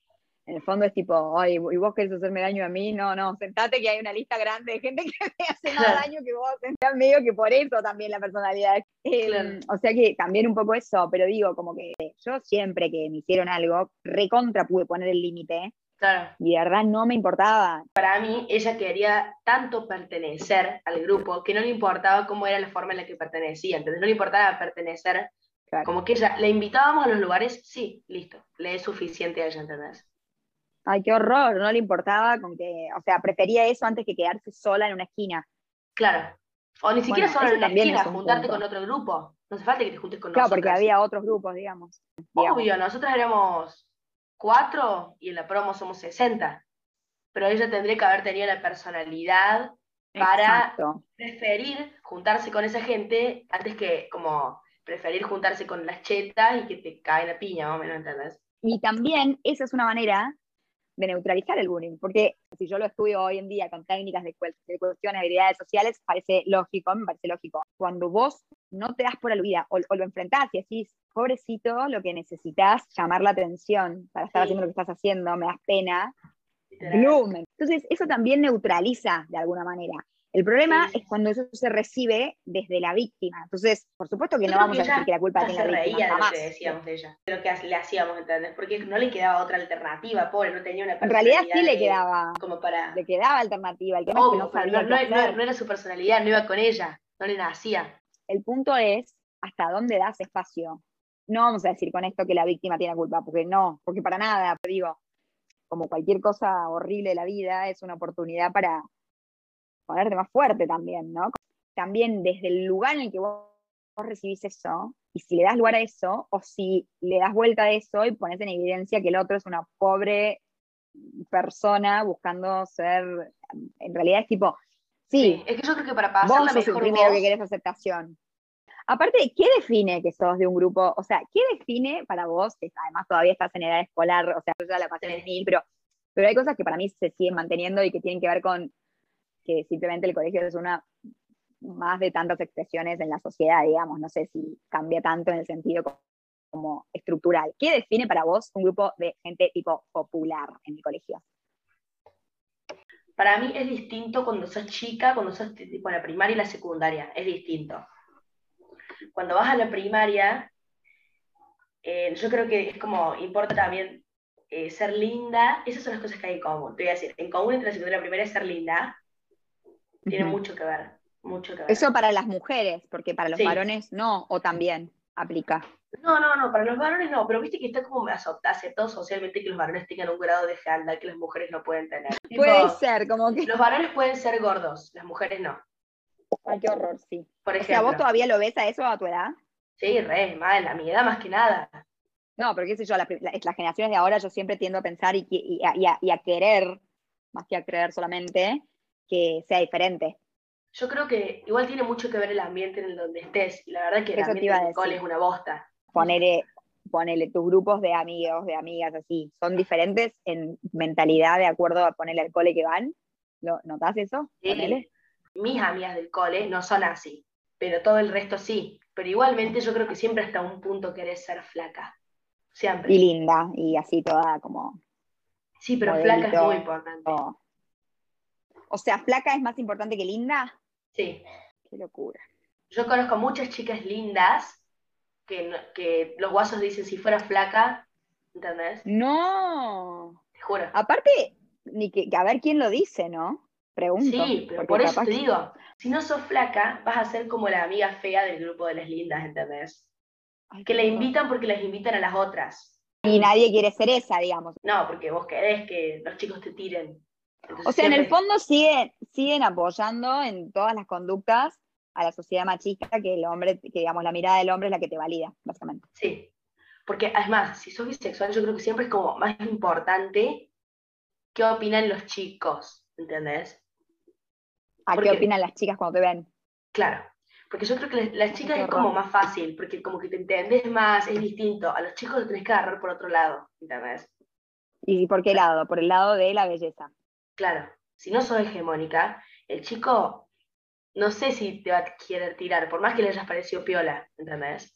en el fondo es tipo, ay, ¿y vos querés hacerme daño a mí? No, no, sentate que hay una lista grande de gente que me hace más Claro. daño que vos. Está medio que por eso también la personalidad. Eh, Claro. O sea que también un poco eso, pero digo, como que yo siempre que me hicieron algo, recontra pude poner el límite Claro. y de verdad no me importaba. Para mí, ella quería tanto pertenecer al grupo que no le importaba cómo era la forma en la que pertenecía. Entonces, no le importaba pertenecer Como que ella, ¿le invitábamos a los lugares? Sí, listo. Le es suficiente a ella, ¿entendés? Ay, qué horror, no le importaba con que, o sea, prefería eso antes que quedarse sola en una esquina. Claro. O ni siquiera sola en una esquina, juntarte con otro grupo. No hace falta que te juntes con nosotros. Claro, porque había otros grupos, digamos. Obvio, nosotros éramos cuatro y en la promo somos 60. Pero ella tendría que haber tenido la personalidad para preferir juntarse con esa gente antes que como preferir juntarse con las chetas y que te cae la piña, más o menos, ¿entendés? Y también esa es una manera de neutralizar el bullying, porque si yo lo estudio hoy en día con técnicas de, de cuestiones de habilidades sociales, parece lógico, me parece lógico. Cuando vos no te das por aludida o, o lo enfrentás y decís, pobrecito, lo que necesitas, llamar la atención para estar haciendo lo que estás haciendo, me das pena, Entonces, eso también neutraliza de alguna manera. El problema es cuando eso se recibe desde la víctima. Entonces, por supuesto que no vamos a decir que la culpa tiene la víctima. Se reía de lo que decíamos de ella, de lo que le hacíamos, ¿entendés? Porque no le quedaba otra alternativa, pobre, no tenía una personalidad. En realidad sí le quedaba. Como para... Le quedaba alternativa. El tema es que no sabía. No, no, era su personalidad, no iba con ella, no le nacía. El punto es hasta dónde das espacio. No vamos a decir con esto que la víctima tiene culpa, porque no, porque para nada, digo, como cualquier cosa horrible de la vida, es una oportunidad para ponerte más fuerte también, ¿no? También desde el lugar en el que vos, recibís eso, y si le das lugar a eso, o si le das vuelta a eso y pones en evidencia que el otro es una pobre persona buscando ser, en realidad es tipo, sí, es que yo creo que para pasar vos sos el primero que querés aceptación. Aparte, ¿qué define que sos de un grupo? O sea, ¿qué define para vos, que además todavía estás en edad escolar, o sea, yo ya la pasé en mil, pero, pero hay cosas que para mí se siguen manteniendo y que tienen que ver con que simplemente el colegio es una más de tantas expresiones en la sociedad, digamos, no sé si cambia tanto en el sentido como, estructural. ¿Qué define para vos un grupo de gente tipo popular en el colegio? Para mí es distinto cuando sos chica, cuando sos tipo la primaria y la secundaria, es distinto. Cuando vas a la primaria, eh, yo creo que es como, importa también eh, ser linda, esas son las cosas que hay en común. Te voy a decir, en común entre la secundaria y la primaria es ser linda, tiene mucho que ver, mucho que ver. Eso para las mujeres, porque para los varones no, o también aplica. No, no, no, para los varones no, pero viste que está como aceptado socialmente que los varones tengan un grado de fealdad que las mujeres no pueden tener. Puede ser, como que... Los varones pueden ser gordos, las mujeres no. Ay, qué horror, sí. Por ejemplo, o sea, ¿vos todavía lo ves a eso a tu edad? Sí, re, mal, a mi edad más que nada. No, pero qué sé yo, las generaciones de ahora yo siempre tiendo a pensar y, y, a, y, a, querer, más que a creer solamente, que sea diferente. Yo creo que igual tiene mucho que ver el ambiente en el donde estés. Y la verdad que el ambiente del cole es una bosta. Ponele, ponele tus grupos de amigos, de amigas, así, ¿son diferentes en mentalidad de acuerdo a ponerle al cole que van? ¿Lo, ¿Notás eso? Sí. Mis amigas del cole no son así, pero todo el resto sí. Pero igualmente yo creo que siempre hasta un punto querés ser flaca. Siempre. Y linda, y así toda como. Sí, pero flaca es muy importante. O sea, ¿flaca es más importante que linda? Sí. Qué locura. Yo conozco muchas chicas lindas que, que los guasos dicen si fuera flaca, ¿entendés? No. Te juro. Aparte, ni que, a ver quién lo dice, ¿no? Pregunto. Sí, pero por eso te digo, si no sos flaca, vas a ser como la amiga fea del grupo de las lindas, ¿entendés? que la invitan porque las invitan a las otras. Y nadie quiere ser esa, digamos. No, porque vos querés que los chicos te tiren o sea, en el fondo siguen, siguen apoyando en todas las conductas a la sociedad machista que el hombre, que digamos la mirada del hombre es la que te valida, básicamente. Sí. Porque además, si sos bisexual, yo creo que siempre es como más importante qué opinan los chicos, ¿entendés? ¿A qué opinan las chicas cuando te ven? Claro, porque yo creo que las, chicas es como más fácil, porque como que te entiendes más, es distinto. A los chicos lo tenés que agarrar por otro lado, ¿entendés? ¿Y por qué lado? Por el lado de la belleza. Claro, si no sos hegemónica, el chico no sé si te va a querer tirar, por más que le hayas parecido piola, ¿entendés?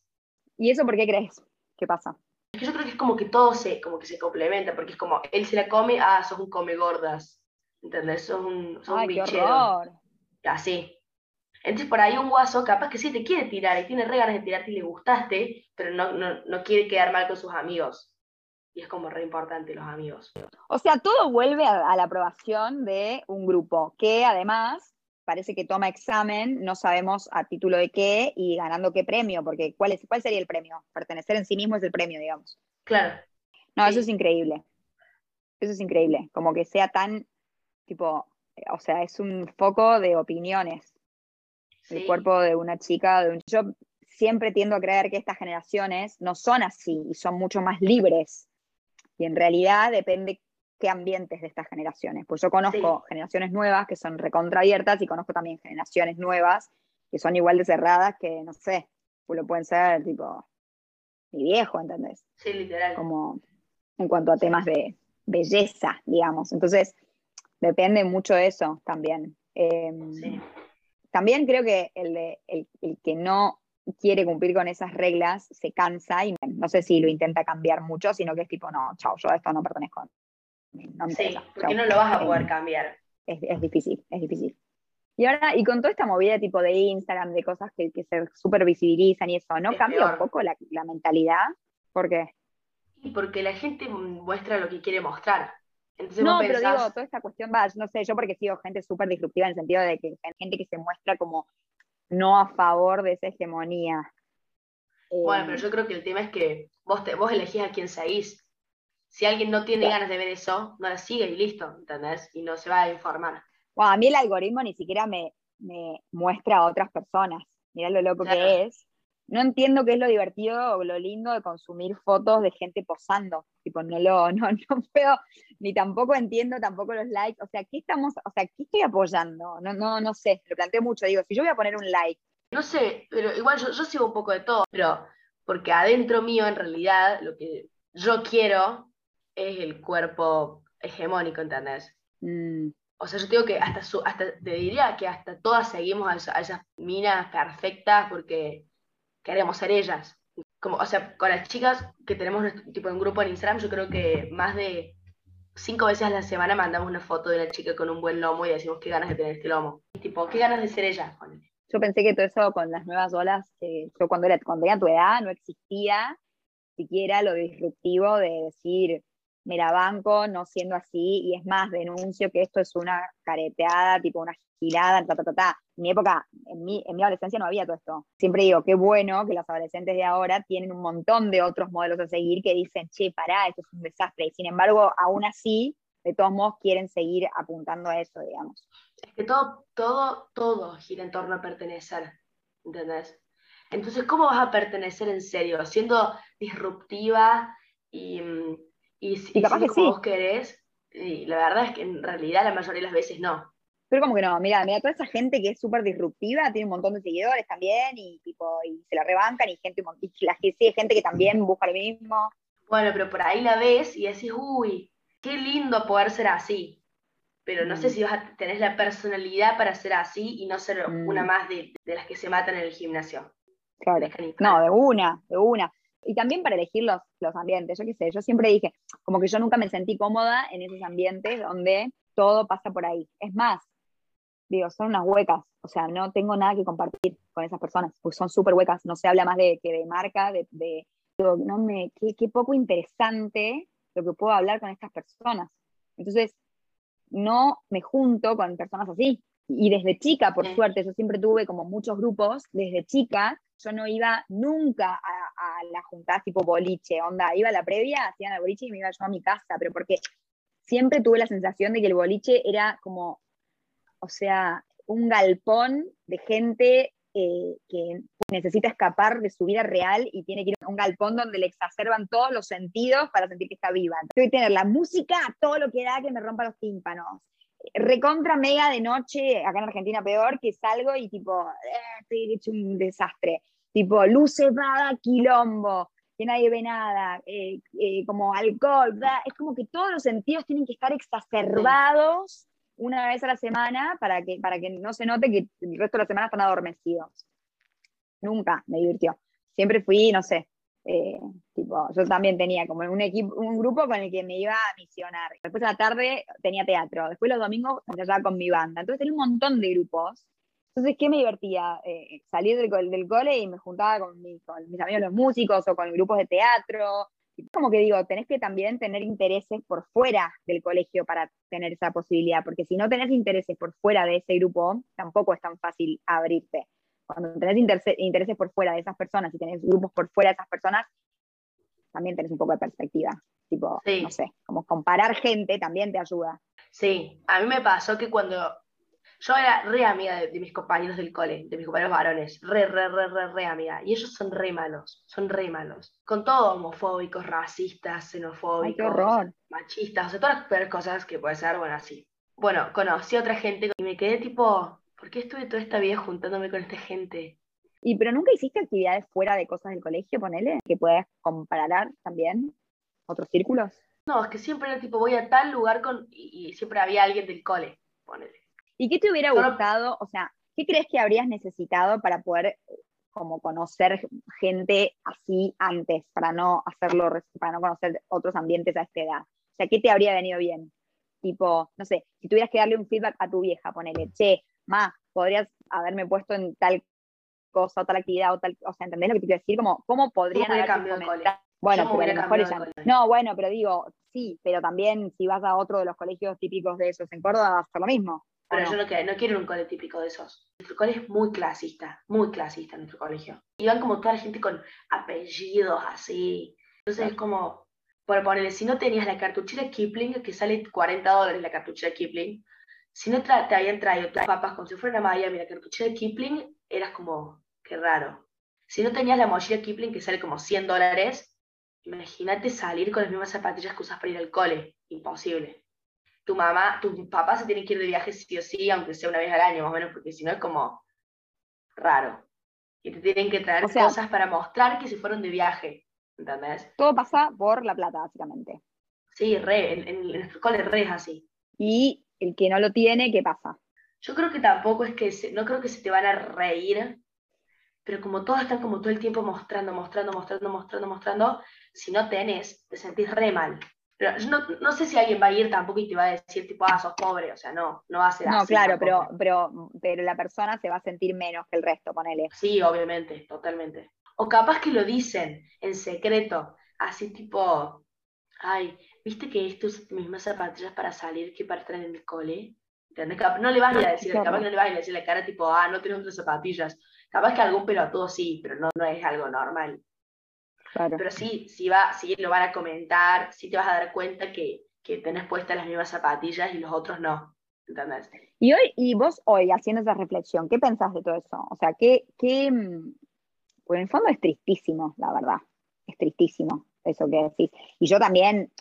¿Y eso por qué crees? ¿Qué pasa? Es que yo creo que es como que todo se, como que se complementa, porque es como, él se la come, ah, sos un come gordas, ¿entendés? Sos un, sos Ay, un bichero. Así. Entonces por ahí un guaso capaz que sí te quiere tirar y tiene re ganas de tirarte y le gustaste, pero no, no, no quiere quedar mal con sus amigos y es como re importante los amigos. O sea, todo vuelve a, la aprobación de un grupo, que además parece que toma examen, no sabemos a título de qué y ganando qué premio, porque ¿cuál, es, cuál sería el premio? Pertenecer en sí mismo es el premio, digamos. Claro. No, eso es increíble. Eso es increíble, como que sea tan, tipo, o sea, es un foco de opiniones. El cuerpo de una chica, de un... Yo siempre tiendo a creer que estas generaciones no son así y son mucho más libres. Y en realidad depende qué ambientes de estas generaciones. Pues yo conozco generaciones nuevas que son recontraabiertas y conozco también generaciones nuevas que son igual de cerradas que, no sé, pues lo pueden ser tipo mi viejo, ¿entendés? Sí, literal. Como en cuanto a temas de belleza, digamos. Entonces, depende mucho de eso también. Em, sí. También creo que el, el, el que no quiere cumplir con esas reglas se cansa y no sé si lo intenta cambiar mucho, sino que es tipo, no, chao, yo a esto no pertenezco sí, porque no lo vas a poder cambiar. Es, difícil, es difícil. Y ahora, y con toda esta movida tipo de Instagram, de cosas que, se super visibilizan y eso, ¿no cambia un poco la, mentalidad? ¿Por qué? porque la gente muestra lo que quiere mostrar. no, pero digo, toda esta cuestión va, no sé, yo porque sigo gente súper disruptiva en el sentido de que hay gente que se muestra como no a favor de esa hegemonía. Bueno, pero eh, yo creo que el tema es que vos, te, vos elegís a quién seguís. Si alguien no tiene ganas de ver eso, no la sigue y listo, ¿entendés? Y no se va a informar. Bueno, a mí el algoritmo ni siquiera me, muestra a otras personas. Mirá lo loco que es. No entiendo qué es lo divertido o lo lindo de consumir fotos de gente posando. Tipo, no lo, no, no puedo, ni tampoco entiendo tampoco los likes. O sea, ¿qué estamos, o sea, qué estoy apoyando? No, no, no sé, lo planteo mucho. Digo, si yo voy a poner un like. No sé, pero igual yo, yo sigo un poco de todo, pero porque adentro mío en realidad lo que yo quiero es el cuerpo hegemónico, ¿entendés? Mm. O sea, yo digo que hasta, su, hasta te diría que hasta todas seguimos a, esas minas perfectas porque queremos ser ellas. Como, o sea, con las chicas que tenemos tipo un grupo en Instagram, yo creo que más de cinco veces a la semana mandamos una foto de la chica con un buen lomo y decimos qué ganas de tener este lomo. tipo, qué ganas de ser ella. Yo pensé que todo eso con las nuevas olas, yo cuando, era, cuando tenía tu edad no existía siquiera lo disruptivo de decir, me la banco no siendo así, y es más, denuncio que esto es una careteada, tipo una girada, ta, ta, ta, ta. En mi época, en mi, en mi adolescencia no había todo esto. Siempre digo, qué bueno que los adolescentes de ahora tienen un montón de otros modelos a seguir que dicen, che, pará, esto es un desastre. Y sin embargo, aún así, de todos modos, quieren seguir apuntando a eso, digamos. Es que todo, todo, todo gira en torno a pertenecer, ¿entendés? Entonces, ¿cómo vas a pertenecer en serio? Siendo disruptiva y mm, y, si, capaz que vos querés, y la verdad es que en realidad la mayoría de las veces no. Pero como que no, mira, mira, toda esa gente que es súper disruptiva, tiene un montón de seguidores también, y tipo, y se la rebancan, y gente, y la que sí, gente que también busca lo mismo. Bueno, pero por ahí la ves y decís, uy, qué lindo poder ser así. Pero no sé mm. si vas a tener la personalidad para ser así y no ser una mm. más de, de, las que se matan en el gimnasio. Claro. No, de una, de una y también para elegir los, los ambientes. Yo qué sé, yo siempre dije, como que yo nunca me sentí cómoda en esos ambientes donde todo pasa por ahí. Es más, digo, son unas huecas, o sea, no tengo nada que compartir con esas personas, pues son súper huecas, no se habla más de que de marca, de, de digo, no me, qué, qué, poco interesante lo que puedo hablar con estas personas. Entonces, no me junto con personas así. Y desde chica, por suerte, yo siempre tuve como muchos grupos, desde chica, yo no iba nunca a, la juntada tipo boliche, onda, iba a la previa, hacían el boliche y me iba yo a mi casa, pero porque siempre tuve la sensación de que el boliche era como, o sea, un galpón de gente eh, que necesita escapar de su vida real y tiene que ir a un galpón donde le exacerban todos los sentidos para sentir que está viva. Tengo que tener la música, todo lo que da que me rompa los tímpanos recontra mega de noche, acá en Argentina peor, que salgo y tipo, eh, estoy hecho un desastre. Tipo, luces, vaga, quilombo, que nadie ve nada, eh, eh, como alcohol, es como que todos los sentidos tienen que estar exacerbados una vez a la semana para que, para que no se note que el resto de la semana están adormecidos. Nunca me divirtió. Siempre fui, no sé, eh, tipo, yo también tenía como un equipo, un grupo con el que me iba a misionar. Después de la tarde tenía teatro. Después los domingos ensayaba con mi banda. Entonces tenía un montón de grupos. Entonces, ¿qué me divertía? Eh, salir del, del, cole y me juntaba con, mis amigos los músicos o con grupos de teatro. Como que digo, tenés que también tener intereses por fuera del colegio para tener esa posibilidad, porque si no tenés intereses por fuera de ese grupo, tampoco es tan fácil abrirte. Cuando tenés intereses por fuera de esas personas y tenés grupos por fuera de esas personas, también tenés un poco de perspectiva. Tipo, no sé, como comparar gente también te ayuda. Sí, a mí me pasó que cuando yo era re amiga de, mis compañeros del cole, de mis compañeros varones, re, re, re, re, re amiga. Y ellos son re malos, son re malos. Con todo homofóbicos, racistas, xenofóbicos, machistas, o sea, todas las peores cosas que puede ser, bueno, así. Bueno, conocí a otra gente y me quedé tipo, ¿por qué estuve toda esta vida juntándome con esta gente? Y pero nunca hiciste actividades fuera de cosas del colegio, ponele, que puedas comparar también otros círculos. No, es que siempre era tipo, voy a tal lugar con, y, y siempre había alguien del cole, ponele. ¿Y qué te hubiera gustado? O sea, ¿qué crees que habrías necesitado para poder como conocer gente así antes, para no hacerlo, para no conocer otros ambientes a esta edad? O sea, ¿qué te habría venido bien? Tipo, no sé, si tuvieras que darle un feedback a tu vieja, ponele, che, ma, podrías haberme puesto en tal cosa o tal actividad o tal, o sea, ¿entendés lo que te quiero decir? Como, ¿cómo podrían haber cambiado Bueno, pero mejor No, bueno, pero digo, sí, pero también si vas a otro de los colegios típicos de esos en Córdoba, vas a hacer lo mismo. Pero yo no, no quiero un cole típico de esos. Nuestro cole es muy clasista, muy clasista nuestro colegio. Y van como toda la gente con apellidos así. Entonces es como, por ponerle, si no tenías la cartuchera Kipling, que sale 40 dólares la cartuchera Kipling, si no te habían traído tus papás como si fuera a Miami la cartuchera Kipling, eras como, qué raro. Si no tenías la mochila Kipling, que sale como 100 dólares, imagínate salir con las mismas zapatillas que usas para ir al cole. Imposible tu mamá, tu papá se tiene que ir de viaje sí o sí, aunque sea una vez al año más o menos, porque si no es como raro. Y te tienen que traer cosas para mostrar que se fueron de viaje, ¿entendés? Todo pasa por la plata, básicamente. Sí, re, en, en, nuestro cole re es así. Y el que no lo tiene, ¿qué pasa? Yo creo que tampoco es que, no creo que se te van a reír, pero como todos están como todo el tiempo mostrando, mostrando, mostrando, mostrando, mostrando, si no tenés, te sentís re mal. Pero no, no, sé si alguien va a ir tampoco y te va a decir, tipo, ah, sos pobre, o sea, no, no va a ser no, claro, pero, pero, pero la persona se va a sentir menos que el resto, ponele. Sí, obviamente, totalmente. O capaz que lo dicen en secreto, así tipo, ay, ¿viste que esto es mismas zapatillas para salir que para estar en el cole? No le vas a ir a decir, capaz que no le vas a ir a decir la cara tipo, ah, no tienes otras zapatillas. Capaz que algún pelotudo sí, pero no, no es algo normal. Pero sí, sí, va, sí lo van a comentar, sí te vas a dar cuenta que, que tenés puestas las mismas zapatillas y los otros no. ¿Entendés? Y hoy, y vos hoy, haciendo esa reflexión, ¿qué pensás de todo eso? O sea, ¿qué, qué, pues en el fondo es tristísimo, la verdad. Es tristísimo eso que decís. Y yo también,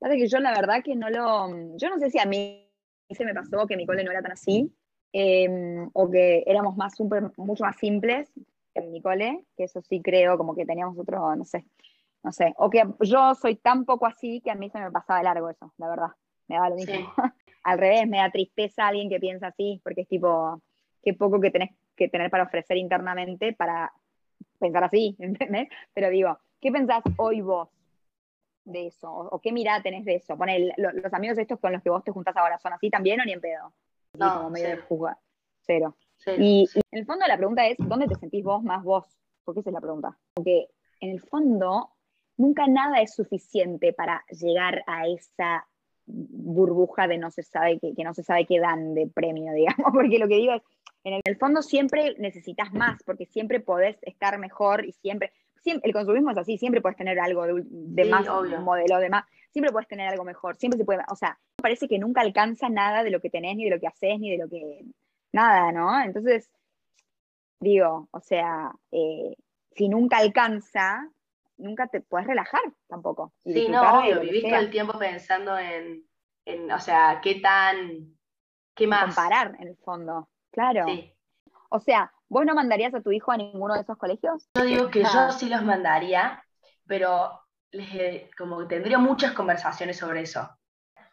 que yo la verdad que no lo, yo no sé si a mí se me pasó que mi cole no era tan así, em, o que éramos más super, mucho más simples, en mi cole, que eso sí creo, como que teníamos otro, no sé, no sé, o que yo soy tan poco así que a mí se me pasaba largo eso, la verdad, me da lo mismo. Al revés, me da tristeza alguien que piensa así, porque es tipo, qué poco que tenés que tener para ofrecer internamente para pensar así, ¿entendés? Pero digo, ¿qué pensás hoy vos de eso? ¿O, qué mirada tenés de eso? Los amigos estos con los que vos te juntás ahora, ¿son así también o ni en pedo? No, como medio de jugar. Cero. Y, en el fondo la pregunta es, ¿dónde te sentís vos más vos? Porque esa es la pregunta. Porque en el fondo nunca nada es suficiente para llegar a esa burbuja de no se sabe que, que no se sabe qué dan de premio, digamos, porque lo que digo es, en el fondo siempre necesitas más, porque siempre podés estar mejor y siempre, el consumismo es así, siempre puedes tener algo de, más, un modelo de más, siempre puedes tener algo mejor, siempre se puede, o sea, parece que nunca alcanza nada de lo que tenés, ni de lo que haces, ni de lo que nada, ¿no? Entonces, digo, o sea, eh, si nunca alcanza, nunca te puedes relajar tampoco. Sí, no, obvio, vivís todo el tiempo pensando en, en, o sea, qué tan, qué más. Comparar, en el fondo, claro. Sí. O sea, ¿vos no mandarías a tu hijo a ninguno de esos colegios? Yo digo que yo sí los mandaría, pero les, como que tendría muchas conversaciones sobre eso.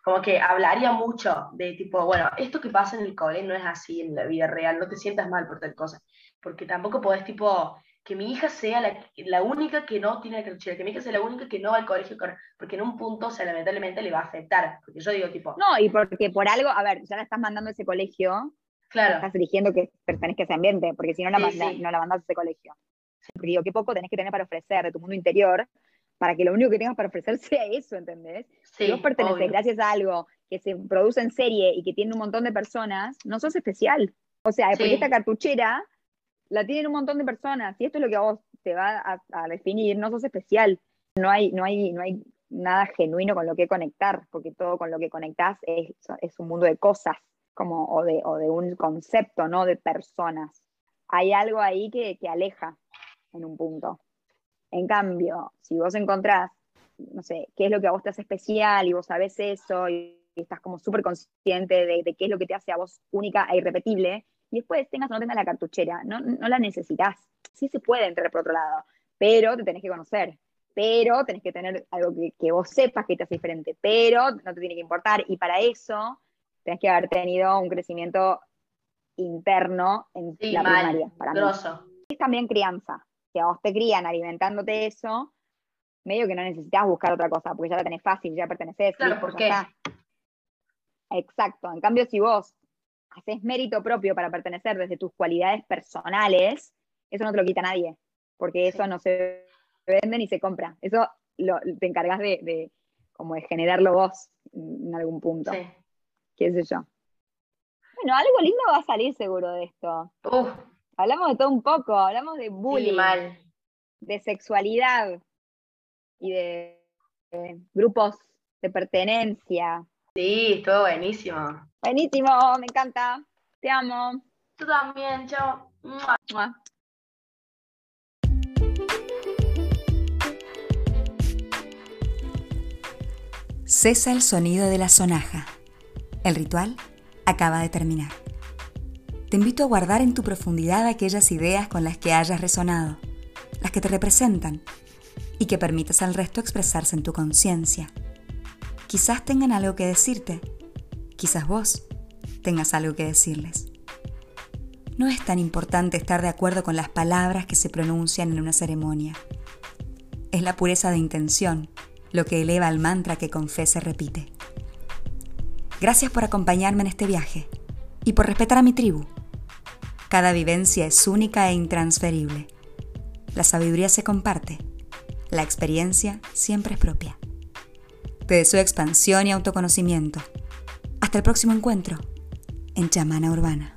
Como que hablaría mucho de tipo, bueno, esto que pasa en el cole no es así en la vida real, no te sientas mal por tal cosa, porque tampoco podés tipo que mi hija sea la, única que no tiene la que mi hija sea la única que no va al colegio, porque en un punto, o sea, lamentablemente le va a afectar, porque yo digo tipo... No, y porque por algo, a ver, ya la estás mandando a ese colegio, claro. estás eligiendo que pertenezca a ese ambiente, porque si no la, no la mandas a ese colegio. Porque digo, qué poco tenés que tener para ofrecer de tu mundo interior para que lo único que tengas para ofrecer sea eso, ¿entendés? Sí, si vos perteneces obvio. gracias a algo que se produce en serie y que tiene un montón de personas, no sos especial. O sea, porque Sí. esta cartuchera la tienen un montón de personas y esto es lo que a vos te va a, a definir, no sos especial. No hay, no, hay, no hay nada genuino con lo que conectar, porque todo con lo que conectás es, es un mundo de cosas como, o, de, o de un concepto, no de personas. Hay algo ahí que, que aleja en un punto. En cambio, si vos encontrás, no sé, qué es lo que a vos te hace especial y vos sabés eso y estás como súper consciente de, de qué es lo que te hace a vos única e irrepetible, y después tengas o no tengas la cartuchera, no, no la necesitas. Sí se puede entrar por otro lado, pero te tenés que conocer, pero tenés que tener algo que, que vos sepas que te hace diferente, pero no te tiene que importar, y para eso tenés que haber tenido un crecimiento interno en Sí, la mal, primaria, para mí es también crianza. Si a vos te crían alimentándote eso, medio que no necesitas buscar otra cosa, porque ya la tenés fácil, ya perteneces. Claro, ¿por qué? está. Exacto. En cambio, si vos haces mérito propio para pertenecer desde tus cualidades personales, eso no te lo quita nadie, porque eso Sí. no se vende ni se compra. Eso lo, te encargas de, de como de generarlo vos en algún punto, Sí. Qué sé yo. Bueno, algo lindo va a salir seguro de esto. Uf, Hablamos de todo un poco, hablamos de bullying, sí, mal. de sexualidad y de, de grupos de pertenencia. Sí, estuvo buenísimo. Buenísimo, me encanta. Te amo. Tú también, chao. Mua. Cesa el sonido de la sonaja. El ritual acaba de terminar. Te invito a guardar en tu profundidad aquellas ideas con las que hayas resonado, las que te representan, y que permitas al resto expresarse en tu conciencia. Quizás tengan algo que decirte, quizás vos tengas algo que decirles. No es tan importante estar de acuerdo con las palabras que se pronuncian en una ceremonia. Es la pureza de intención lo que eleva al mantra que con fe se repite. Gracias por acompañarme en este viaje y por respetar a mi tribu. Cada vivencia es única e intransferible. La sabiduría se comparte. La experiencia siempre es propia. Te deseo expansión y autoconocimiento. Hasta el próximo encuentro en Chamana Urbana.